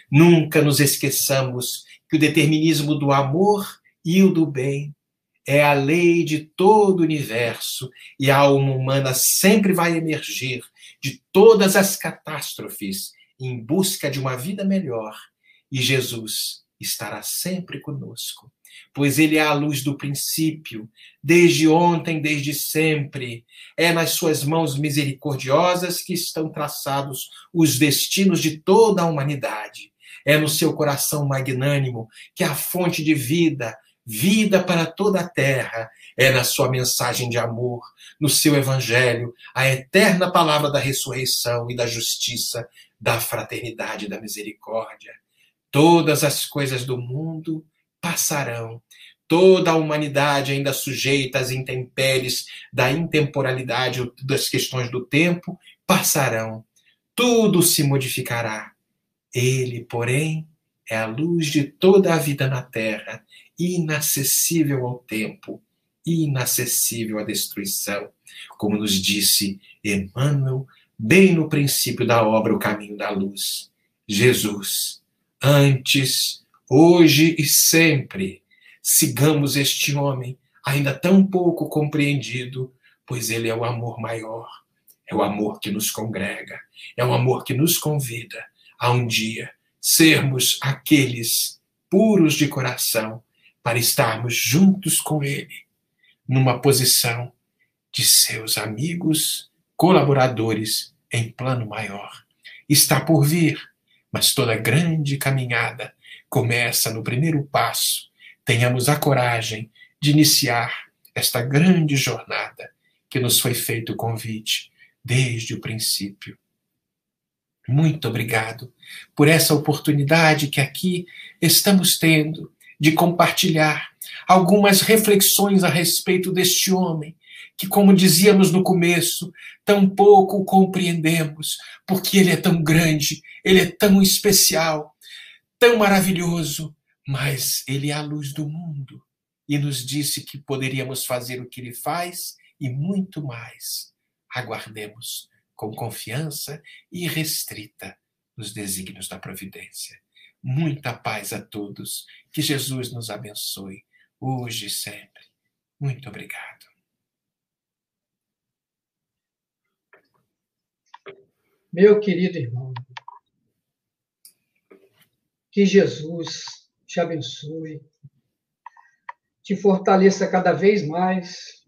Nunca nos esqueçamos que o determinismo do amor e o do bem é a lei de todo o universo e a alma humana sempre vai emergir de todas as catástrofes em busca de uma vida melhor e Jesus estará sempre conosco, pois ele é a luz do princípio, desde ontem, desde sempre. É nas suas mãos misericordiosas que estão traçados os destinos de toda a humanidade. É no seu coração magnânimo que a fonte de vida, vida para toda a terra, é na sua mensagem de amor, no seu evangelho, a eterna palavra da ressurreição e da justiça, da fraternidade e da misericórdia. Todas as coisas do mundo passarão, toda a humanidade ainda sujeita às intempéries da intemporalidade, das questões do tempo, passarão. Tudo se modificará. Ele, porém, é a luz de toda a vida na terra, inacessível ao tempo, inacessível à destruição, como nos disse Emmanuel, bem no princípio da obra O Caminho da Luz. Jesus. Antes, hoje e sempre, sigamos este homem, ainda tão pouco compreendido, pois ele é o amor maior, é o amor que nos congrega, é o amor que nos convida a um dia sermos aqueles puros de coração para estarmos juntos com ele, numa posição de seus amigos, colaboradores em plano maior. Está por vir, mas toda grande caminhada começa no primeiro passo. Tenhamos a coragem de iniciar esta grande jornada que nos foi feito o convite desde o princípio. Muito obrigado por essa oportunidade que aqui estamos tendo de compartilhar algumas reflexões a respeito deste homem que, como dizíamos no começo, tão pouco compreendemos, porque ele é tão grande, ele é tão especial, tão maravilhoso, mas ele é a luz do mundo e nos disse que poderíamos fazer o que ele faz e muito mais. Aguardemos com confiança irrestrita nos desígnios da providência. Muita paz a todos. Que Jesus nos abençoe, hoje e sempre. Muito obrigado. Meu querido irmão, que Jesus te abençoe, te fortaleça cada vez mais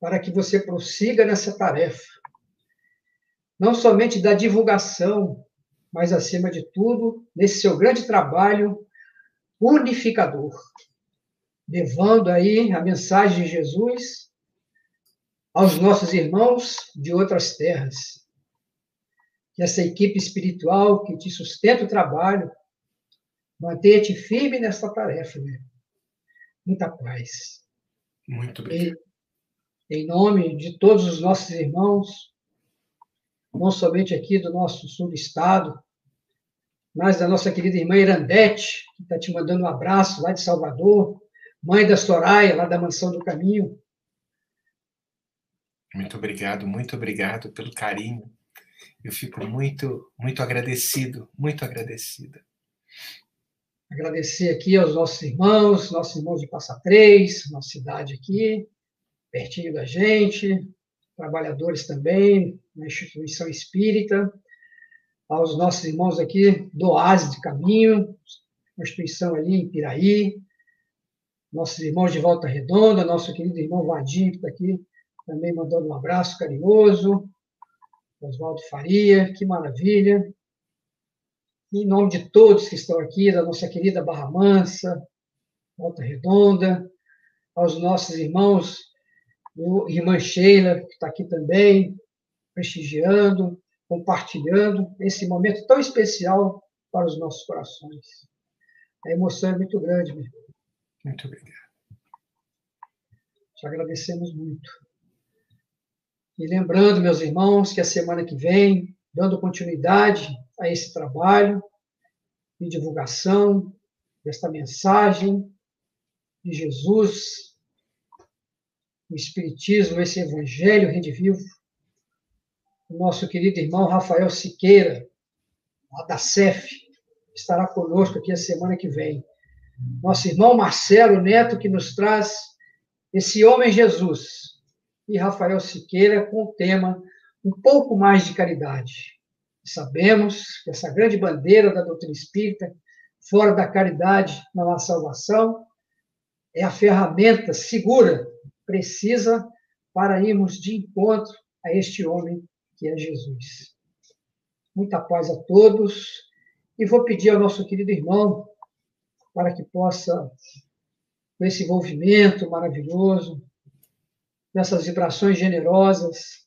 para que você prossiga nessa tarefa, não somente da divulgação, mas acima de tudo, nesse seu grande trabalho unificador, levando aí a mensagem de Jesus aos nossos irmãos de outras terras que essa equipe espiritual que te sustenta o trabalho, mantenha-te firme nessa tarefa, né? Muita paz. Muito bem. em nome de todos os nossos irmãos, não somente aqui do nosso sul do estado, mas da nossa querida irmã Irandete, que está te mandando um abraço lá de Salvador, mãe da Soraya, lá da Mansão do Caminho. Muito obrigado, muito obrigado pelo carinho eu fico muito, muito agradecido, muito agradecida. Agradecer aqui aos nossos irmãos, nossos irmãos de Passa Três, nossa cidade aqui, pertinho da gente, trabalhadores também, na instituição espírita, aos nossos irmãos aqui do Oásis de Caminho, instituição ali em Piraí, nossos irmãos de Volta Redonda, nosso querido irmão Vadim, que está aqui, também mandando um abraço carinhoso, Oswaldo Faria, que maravilha. Em nome de todos que estão aqui, da nossa querida Barra Mansa, Volta Redonda, aos nossos irmãos, o irmã Sheila, que está aqui também, prestigiando, compartilhando esse momento tão especial para os nossos corações. A emoção é muito grande, meu irmão. Muito obrigado. Te agradecemos muito. E lembrando, meus irmãos, que a semana que vem, dando continuidade a esse trabalho de divulgação desta mensagem de Jesus, o Espiritismo, esse Evangelho redivivo, o nosso querido irmão Rafael Siqueira, lá da CEF, estará conosco aqui a semana que vem. Nosso irmão Marcelo Neto, que nos traz esse homem Jesus, e Rafael Siqueira com o tema Um pouco mais de caridade. Sabemos que essa grande bandeira da doutrina espírita, fora da caridade não há salvação, é a ferramenta segura, precisa para irmos de encontro a este homem que é Jesus. Muita paz a todos e vou pedir ao nosso querido irmão para que possa, com esse envolvimento maravilhoso, nessas vibrações generosas.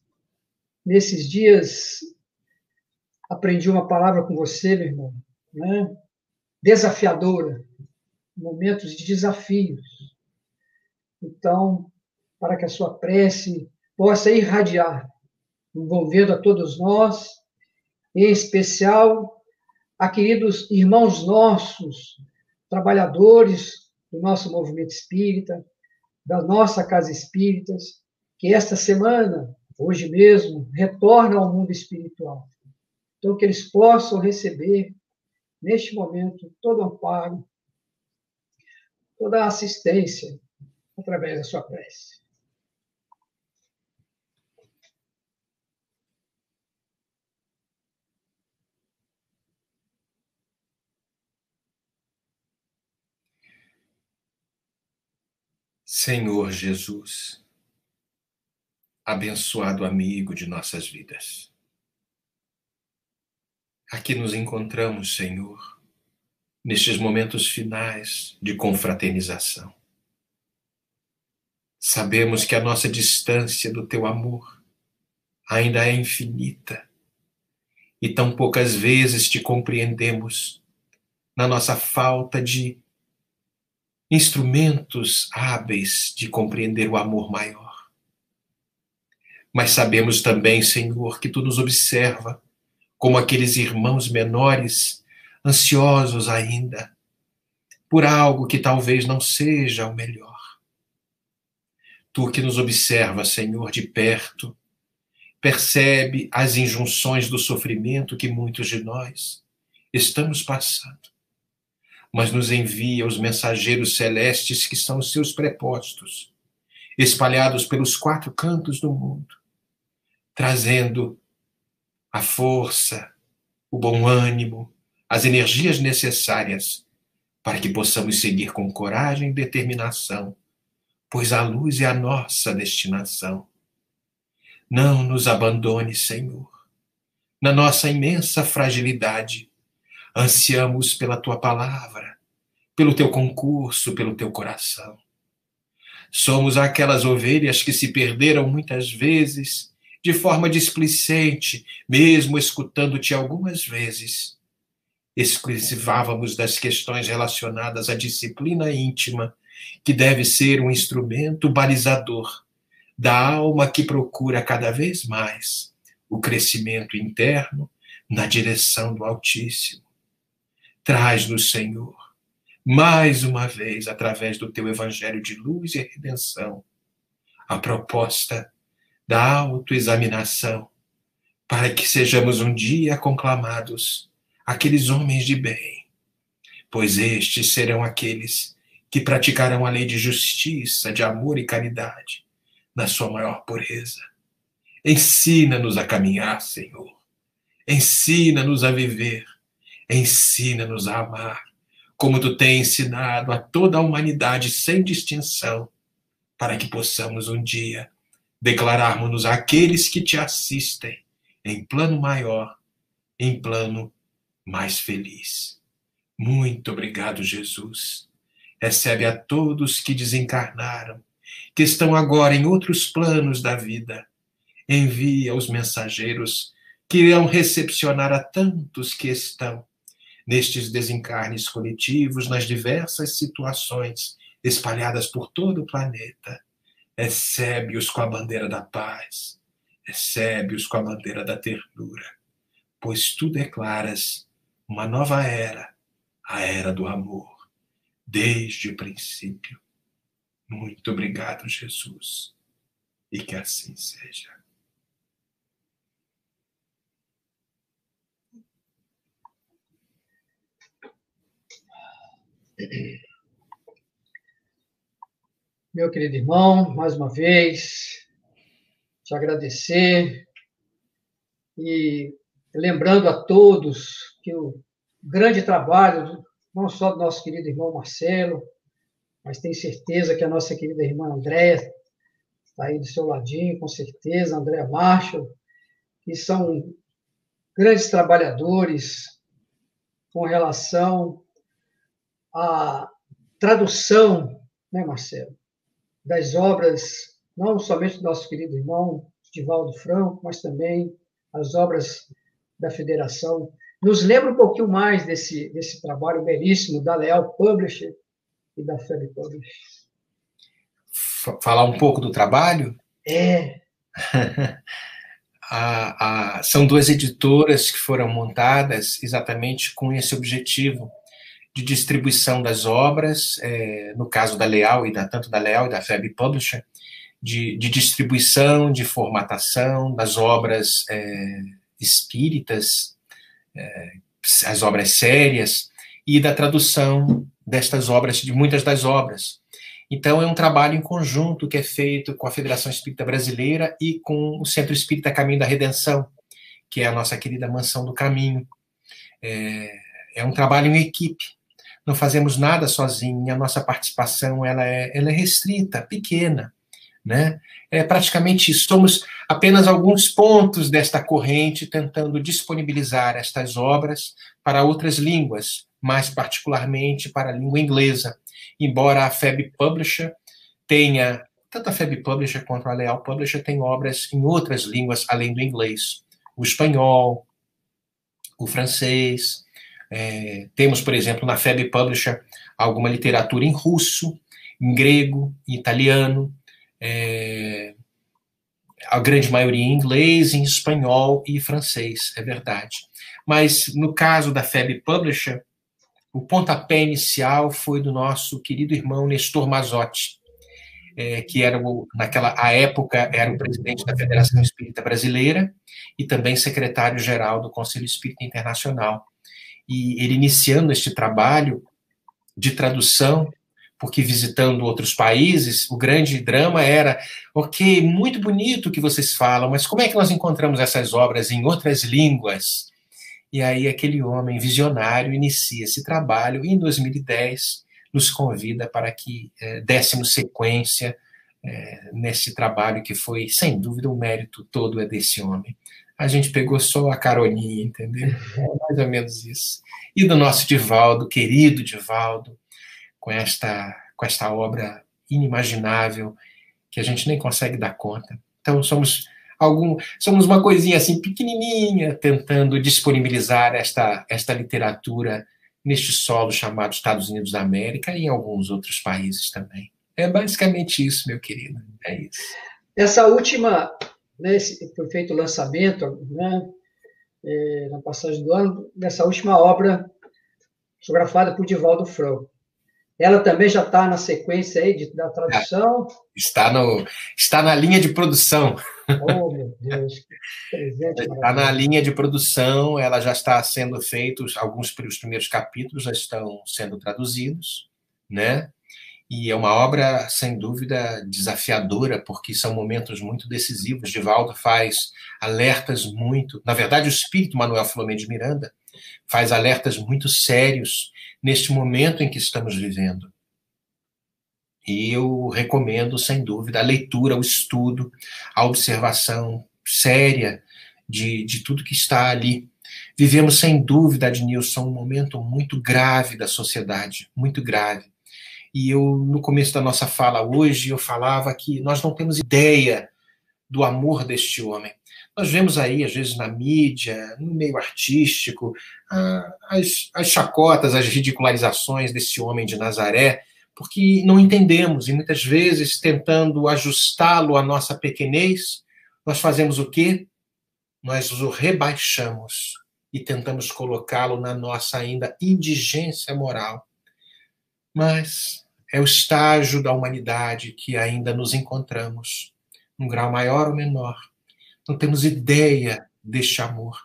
Nesses dias, aprendi uma palavra com você, meu irmão, né? desafiadora, momentos de desafios. Então, para que a sua prece possa irradiar, envolvendo a todos nós, em especial a queridos irmãos nossos, trabalhadores do nosso movimento espírita, da nossa Casa Espíritas, que esta semana, hoje mesmo, retorna ao mundo espiritual. Então, que eles possam receber neste momento, todo amparo, toda assistência através da sua prece. Senhor Jesus, abençoado amigo de nossas vidas. Aqui nos encontramos, Senhor, nestes momentos finais de confraternização. Sabemos que a nossa distância do teu amor ainda é infinita e tão poucas vezes te compreendemos na nossa falta de instrumentos hábeis de compreender o amor maior. Mas sabemos também, Senhor, que tu nos observa como aqueles irmãos menores, ansiosos ainda, por algo que talvez não seja o melhor. Tu que nos observa, Senhor, de perto, percebe as injunções do sofrimento que muitos de nós estamos passando mas nos envia os mensageiros celestes que são os seus prepostos, espalhados pelos quatro cantos do mundo, trazendo a força, o bom ânimo, as energias necessárias para que possamos seguir com coragem e determinação, pois a luz é a nossa destinação. Não nos abandone, Senhor. Na nossa imensa fragilidade, Ansiamos pela tua palavra, pelo teu concurso, pelo teu coração. Somos aquelas ovelhas que se perderam muitas vezes de forma displicente, mesmo escutando-te algumas vezes. Exclusivávamos das questões relacionadas à disciplina íntima, que deve ser um instrumento balizador da alma que procura cada vez mais o crescimento interno na direção do Altíssimo. Traz-nos, Senhor, mais uma vez, através do teu evangelho de luz e redenção, a proposta da autoexaminação, para que sejamos um dia conclamados aqueles homens de bem, pois estes serão aqueles que praticarão a lei de justiça, de amor e caridade, na sua maior pureza. Ensina-nos a caminhar, Senhor. Ensina-nos a viver Ensina-nos a amar, como tu tens ensinado a toda a humanidade sem distinção, para que possamos um dia declararmos-nos àqueles que te assistem em plano maior, em plano mais feliz. Muito obrigado, Jesus. Recebe a todos que desencarnaram, que estão agora em outros planos da vida. Envia os mensageiros que irão recepcionar a tantos que estão nestes desencarnes coletivos, nas diversas situações espalhadas por todo o planeta. Recebe-os com a bandeira da paz, recebe-os com a bandeira da ternura, pois tu declaras uma nova era, a era do amor, desde o princípio. Muito obrigado, Jesus, e que assim seja. Meu querido irmão, mais uma vez, te agradecer e lembrando a todos que o grande trabalho, não só do nosso querido irmão Marcelo, mas tenho certeza que a nossa querida irmã Andréa está aí do seu ladinho, com certeza, Andréa Marshall, que são grandes trabalhadores com relação a tradução, né, Marcelo, das obras, não somente do nosso querido irmão Divaldo Franco, mas também as obras da Federação. Nos lembra um pouquinho mais desse, desse trabalho belíssimo da Leal Publisher e da Feb Publisher. Falar um pouco do trabalho? É. a, a, são duas editoras que foram montadas exatamente com esse objetivo de distribuição das obras, é, no caso da Leal e da tanto da Leal e da Feb Publisher, de, de distribuição, de formatação das obras é, espíritas, é, as obras sérias e da tradução destas obras, de muitas das obras. Então, é um trabalho em conjunto que é feito com a Federação Espírita Brasileira e com o Centro Espírita Caminho da Redenção, que é a nossa querida Mansão do Caminho. É, é um trabalho em equipe. Não fazemos nada sozinhos, a nossa participação ela é, ela é restrita, pequena. Né? É praticamente isso. Somos apenas alguns pontos desta corrente tentando disponibilizar estas obras para outras línguas, mais particularmente para a língua inglesa. Embora a FEB Publisher tenha, tanto a FEB Publisher quanto a Leal Publisher tem obras em outras línguas além do inglês. O espanhol, o francês. É, temos, por exemplo, na FEB Publisher alguma literatura em russo, em grego, em italiano, é, a grande maioria em inglês, em espanhol e francês, é verdade. Mas no caso da FEB Publisher, o pontapé inicial foi do nosso querido irmão Nestor Mazotti, é, que era o, naquela a época era o presidente da Federação Espírita Brasileira e também secretário-geral do Conselho Espírita Internacional. E ele iniciando este trabalho de tradução porque visitando outros países, o grande drama era, ok, muito bonito o que vocês falam, mas como é que nós encontramos essas obras em outras línguas? E aí aquele homem visionário inicia esse trabalho e em 2010 nos convida para que é, dessemos sequência é, nesse trabalho que foi, sem dúvida, o mérito todo é desse homem. A gente pegou só a caroninha, entendeu? É mais ou menos isso. E do nosso Divaldo, querido Divaldo, com esta, com esta obra inimaginável que a gente nem consegue dar conta. Então, somos algum, somos uma coisinha assim pequenininha tentando disponibilizar esta, esta literatura neste solo chamado Estados Unidos da América e em alguns outros países também. É basicamente isso, meu querido. É isso. Essa última, né, foi feito o lançamento, né, é, na passagem do ano, dessa última obra fotografada por Divaldo Franco. Ela também já está na sequência aí de, da tradução? Está, no, está na linha de produção. Oh, meu Deus, que presente Está na linha de produção, ela já está sendo feita, alguns dos primeiros capítulos já estão sendo traduzidos, né? E é uma obra, sem dúvida, desafiadora, porque são momentos muito decisivos. Divaldo faz alertas muito. Na verdade, o espírito Manuel Filomeno de Miranda faz alertas muito sérios neste momento em que estamos vivendo. E eu recomendo, sem dúvida, a leitura, o estudo, a observação séria de, de tudo que está ali. Vivemos, sem dúvida, Adnilson, um momento muito grave da sociedade, muito grave. E eu, no começo da nossa fala hoje, eu falava que nós não temos ideia do amor deste homem. Nós vemos aí, às vezes, na mídia, no meio artístico, as, as chacotas, as ridicularizações desse homem de Nazaré, porque não entendemos e muitas vezes, tentando ajustá-lo à nossa pequenez, nós fazemos o quê? Nós o rebaixamos e tentamos colocá-lo na nossa ainda indigência moral. Mas é o estágio da humanidade que ainda nos encontramos, num grau maior ou menor não temos ideia deste amor.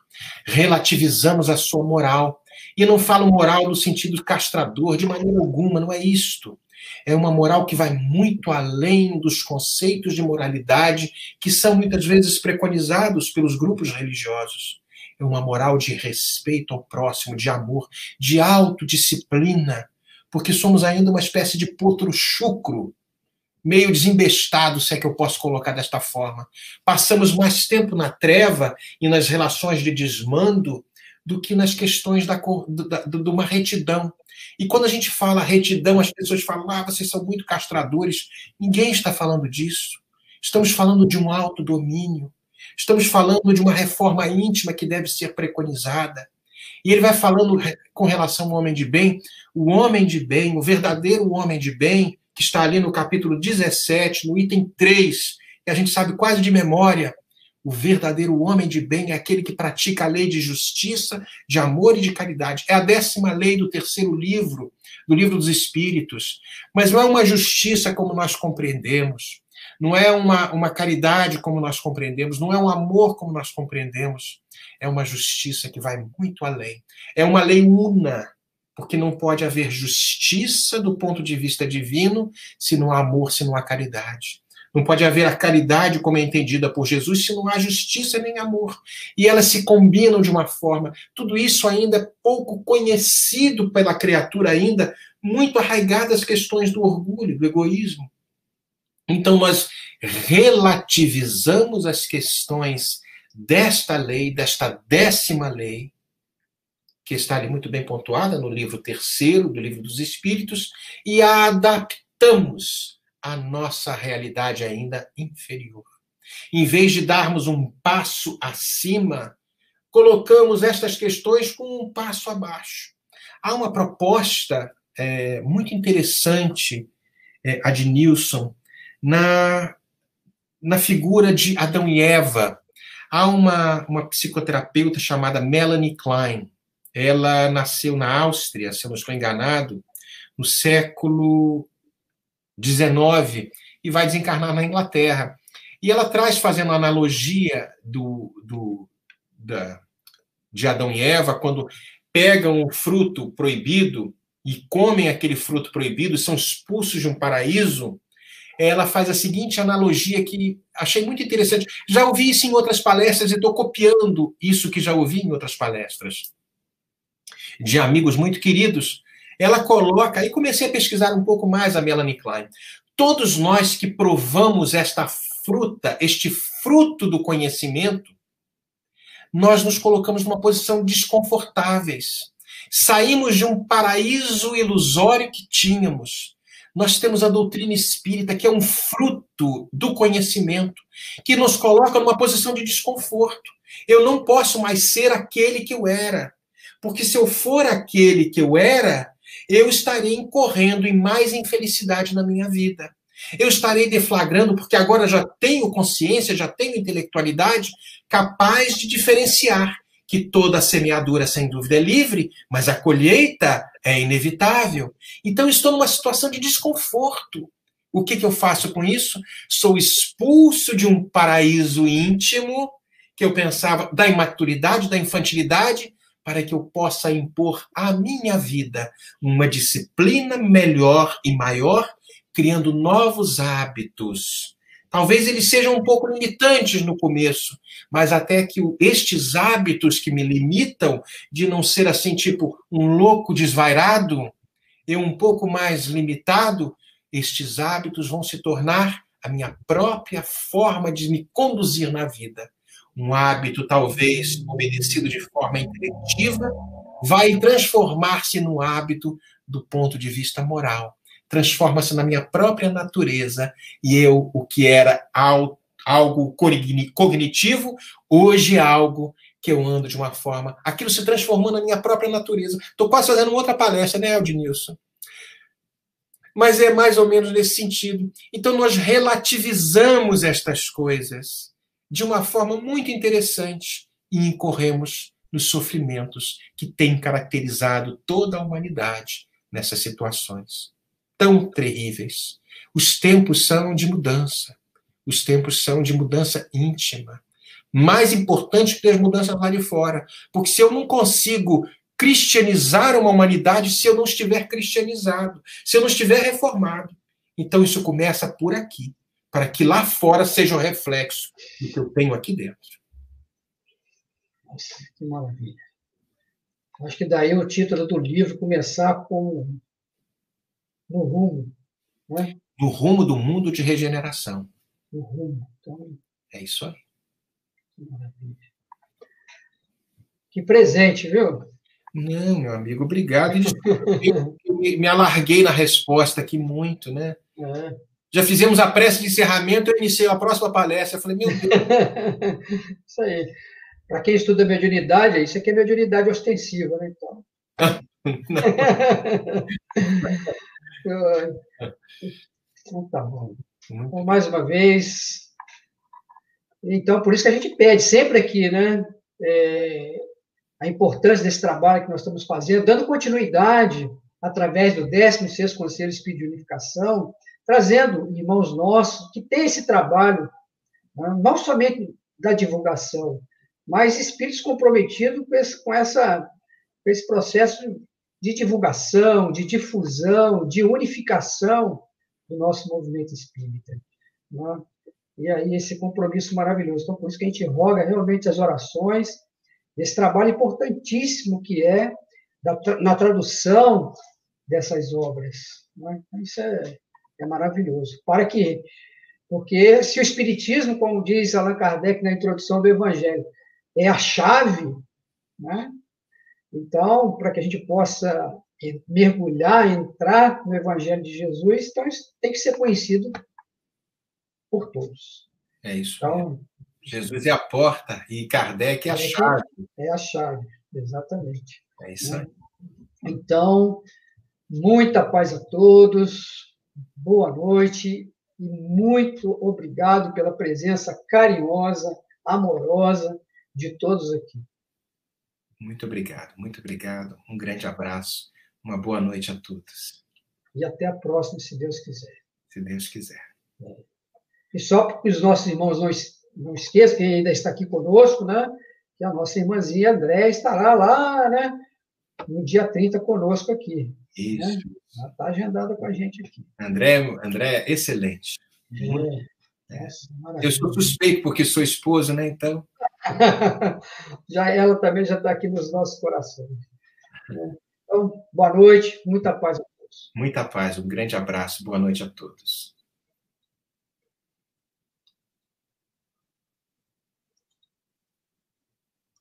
Relativizamos a sua moral. E não falo moral no sentido castrador, de maneira alguma, não é isto. É uma moral que vai muito além dos conceitos de moralidade que são muitas vezes preconizados pelos grupos religiosos. É uma moral de respeito ao próximo, de amor, de autodisciplina, porque somos ainda uma espécie de potro chucro meio desembestado, se é que eu posso colocar desta forma. Passamos mais tempo na treva e nas relações de desmando do que nas questões da, da, de uma retidão. E quando a gente fala retidão, as pessoas falam, ah, vocês são muito castradores. Ninguém está falando disso. Estamos falando de um autodomínio. Estamos falando de uma reforma íntima que deve ser preconizada. E ele vai falando com relação ao homem de bem, o homem de bem, o verdadeiro homem de bem, que está ali no capítulo 17, no item 3, que a gente sabe quase de memória. O verdadeiro homem de bem é aquele que pratica a lei de justiça, de amor e de caridade. É a décima lei do terceiro livro, do livro dos Espíritos. Mas não é uma justiça como nós compreendemos. Não é uma, uma caridade como nós compreendemos, não é um amor como nós compreendemos, é uma justiça que vai muito além. É uma lei una, porque não pode haver justiça do ponto de vista divino se não há amor, se não há caridade. Não pode haver a caridade como é entendida por Jesus se não há justiça nem amor. E elas se combinam de uma forma. Tudo isso ainda é pouco conhecido pela criatura ainda, muito arraigado às questões do orgulho, do egoísmo. Então nós relativizamos as questões desta lei, desta décima lei, que está ali muito bem pontuada no livro terceiro do livro dos Espíritos, e a adaptamos à nossa realidade ainda inferior. Em vez de darmos um passo acima, colocamos estas questões com um passo abaixo. Há uma proposta é, muito interessante, é, a de Nilson, na, na figura de Adão e Eva, Há uma, uma psicoterapeuta chamada Melanie Klein. Ela nasceu na Áustria, se eu não estou enganado, no século XIX e vai desencarnar na Inglaterra. E ela traz, fazendo analogia do, do, da, de Adão e Eva, quando pegam o fruto proibido e comem aquele fruto proibido, são expulsos de um paraíso, ela faz a seguinte analogia que achei muito interessante. Já ouvi isso em outras palestras e estou copiando isso que já ouvi em outras palestras de amigos muito queridos. Ela coloca, e comecei a pesquisar um pouco mais a Melanie Klein. Todos nós que provamos esta fruta, este fruto do conhecimento, nós nos colocamos numa posição desconfortáveis. Saímos de um paraíso ilusório que tínhamos nós temos a doutrina espírita, que é um fruto do conhecimento, que nos coloca numa posição de desconforto. Eu não posso mais ser aquele que eu era, porque se eu for aquele que eu era, eu estarei incorrendo em mais infelicidade na minha vida. Eu estarei deflagrando, porque agora já tenho consciência, já tenho intelectualidade capaz de diferenciar que toda semeadura, sem dúvida, é livre, mas a colheita é inevitável. Então, estou numa situação de desconforto. O que, que eu faço com isso? Sou expulso de um paraíso íntimo que eu pensava da imaturidade, da infantilidade, para que eu possa impor à minha vida uma disciplina melhor e maior, criando novos hábitos Talvez eles sejam um pouco limitantes no começo, mas até que estes hábitos que me limitam de não ser assim, tipo, um louco desvairado, eu um pouco mais limitado, estes hábitos vão se tornar a minha própria forma de me conduzir na vida. Um hábito, talvez obedecido de forma intelectiva, vai transformar-se no hábito do ponto de vista moral transforma-se na minha própria natureza e eu, o que era algo cognitivo, hoje é algo que eu ando de uma forma. Aquilo se transformou na minha própria natureza. Estou quase fazendo outra palestra, né, Aldinilson? Mas é mais ou menos nesse sentido. Então, nós relativizamos estas coisas de uma forma muito interessante e incorremos nos sofrimentos que têm caracterizado toda a humanidade nessas situações tão terríveis. Os tempos são de mudança. Os tempos são de mudança íntima. Mais importante que as mudanças lá de fora. Porque se eu não consigo cristianizar uma humanidade se eu não estiver cristianizado, se eu não estiver reformado. Então isso começa por aqui, para que lá fora seja o reflexo do que eu tenho aqui dentro. Nossa, que maravilha. Acho que daí o título do livro começar com no rumo. Né? No rumo do mundo de regeneração. No rumo. Então, é isso aí. Que maravilha. Que presente, viu? Não, meu amigo, obrigado. Eu, me alarguei na resposta aqui muito, né? É. Já fizemos a prece de encerramento, eu iniciei a próxima palestra. Eu falei, meu Deus. isso aí. Para quem estuda mediunidade, isso aqui é mediunidade ostensiva, né? Então. Então, tá bom. Então, mais uma vez. Então, por isso que a gente pede sempre aqui, né? É, a importância desse trabalho que nós estamos fazendo, dando continuidade através do 16º Conselho Espírito de Unificação, trazendo irmãos nossos que têm esse trabalho, né, não somente da divulgação, mas espíritos comprometidos com, esse, com, essa, com esse processo de divulgação, de difusão, de unificação do nosso movimento espírita. Né? E aí, esse compromisso maravilhoso. Então, por isso que a gente roga realmente as orações, esse trabalho importantíssimo que é da, na tradução dessas obras. Né? Isso é, é maravilhoso. Para que, porque se o Espiritismo, como diz Allan Kardec na introdução do Evangelho, é a chave, né? Então, para que a gente possa mergulhar, entrar no Evangelho de Jesus, então isso tem que ser conhecido por todos. É isso. Então, Jesus é a porta e Kardec é a é, chave. É a chave, exatamente. É isso aí. Então, muita paz a todos, boa noite e muito obrigado pela presença carinhosa, amorosa de todos aqui. Muito obrigado, muito obrigado. Um grande abraço, uma boa noite a todos. E até a próxima, se Deus quiser. Se Deus quiser. É. E só para os nossos irmãos não, não esqueçam, quem ainda está aqui conosco, né? Que a nossa irmãzinha André estará lá, né? No dia 30 conosco aqui. Isso. Né? Ela está agendada com a gente aqui. André, André excelente. É. É. Eu sou suspeito porque sou esposo, né? Então. já ela também já está aqui nos nossos corações. Então, boa noite, muita paz a todos. Muita paz, um grande abraço, boa noite a todos.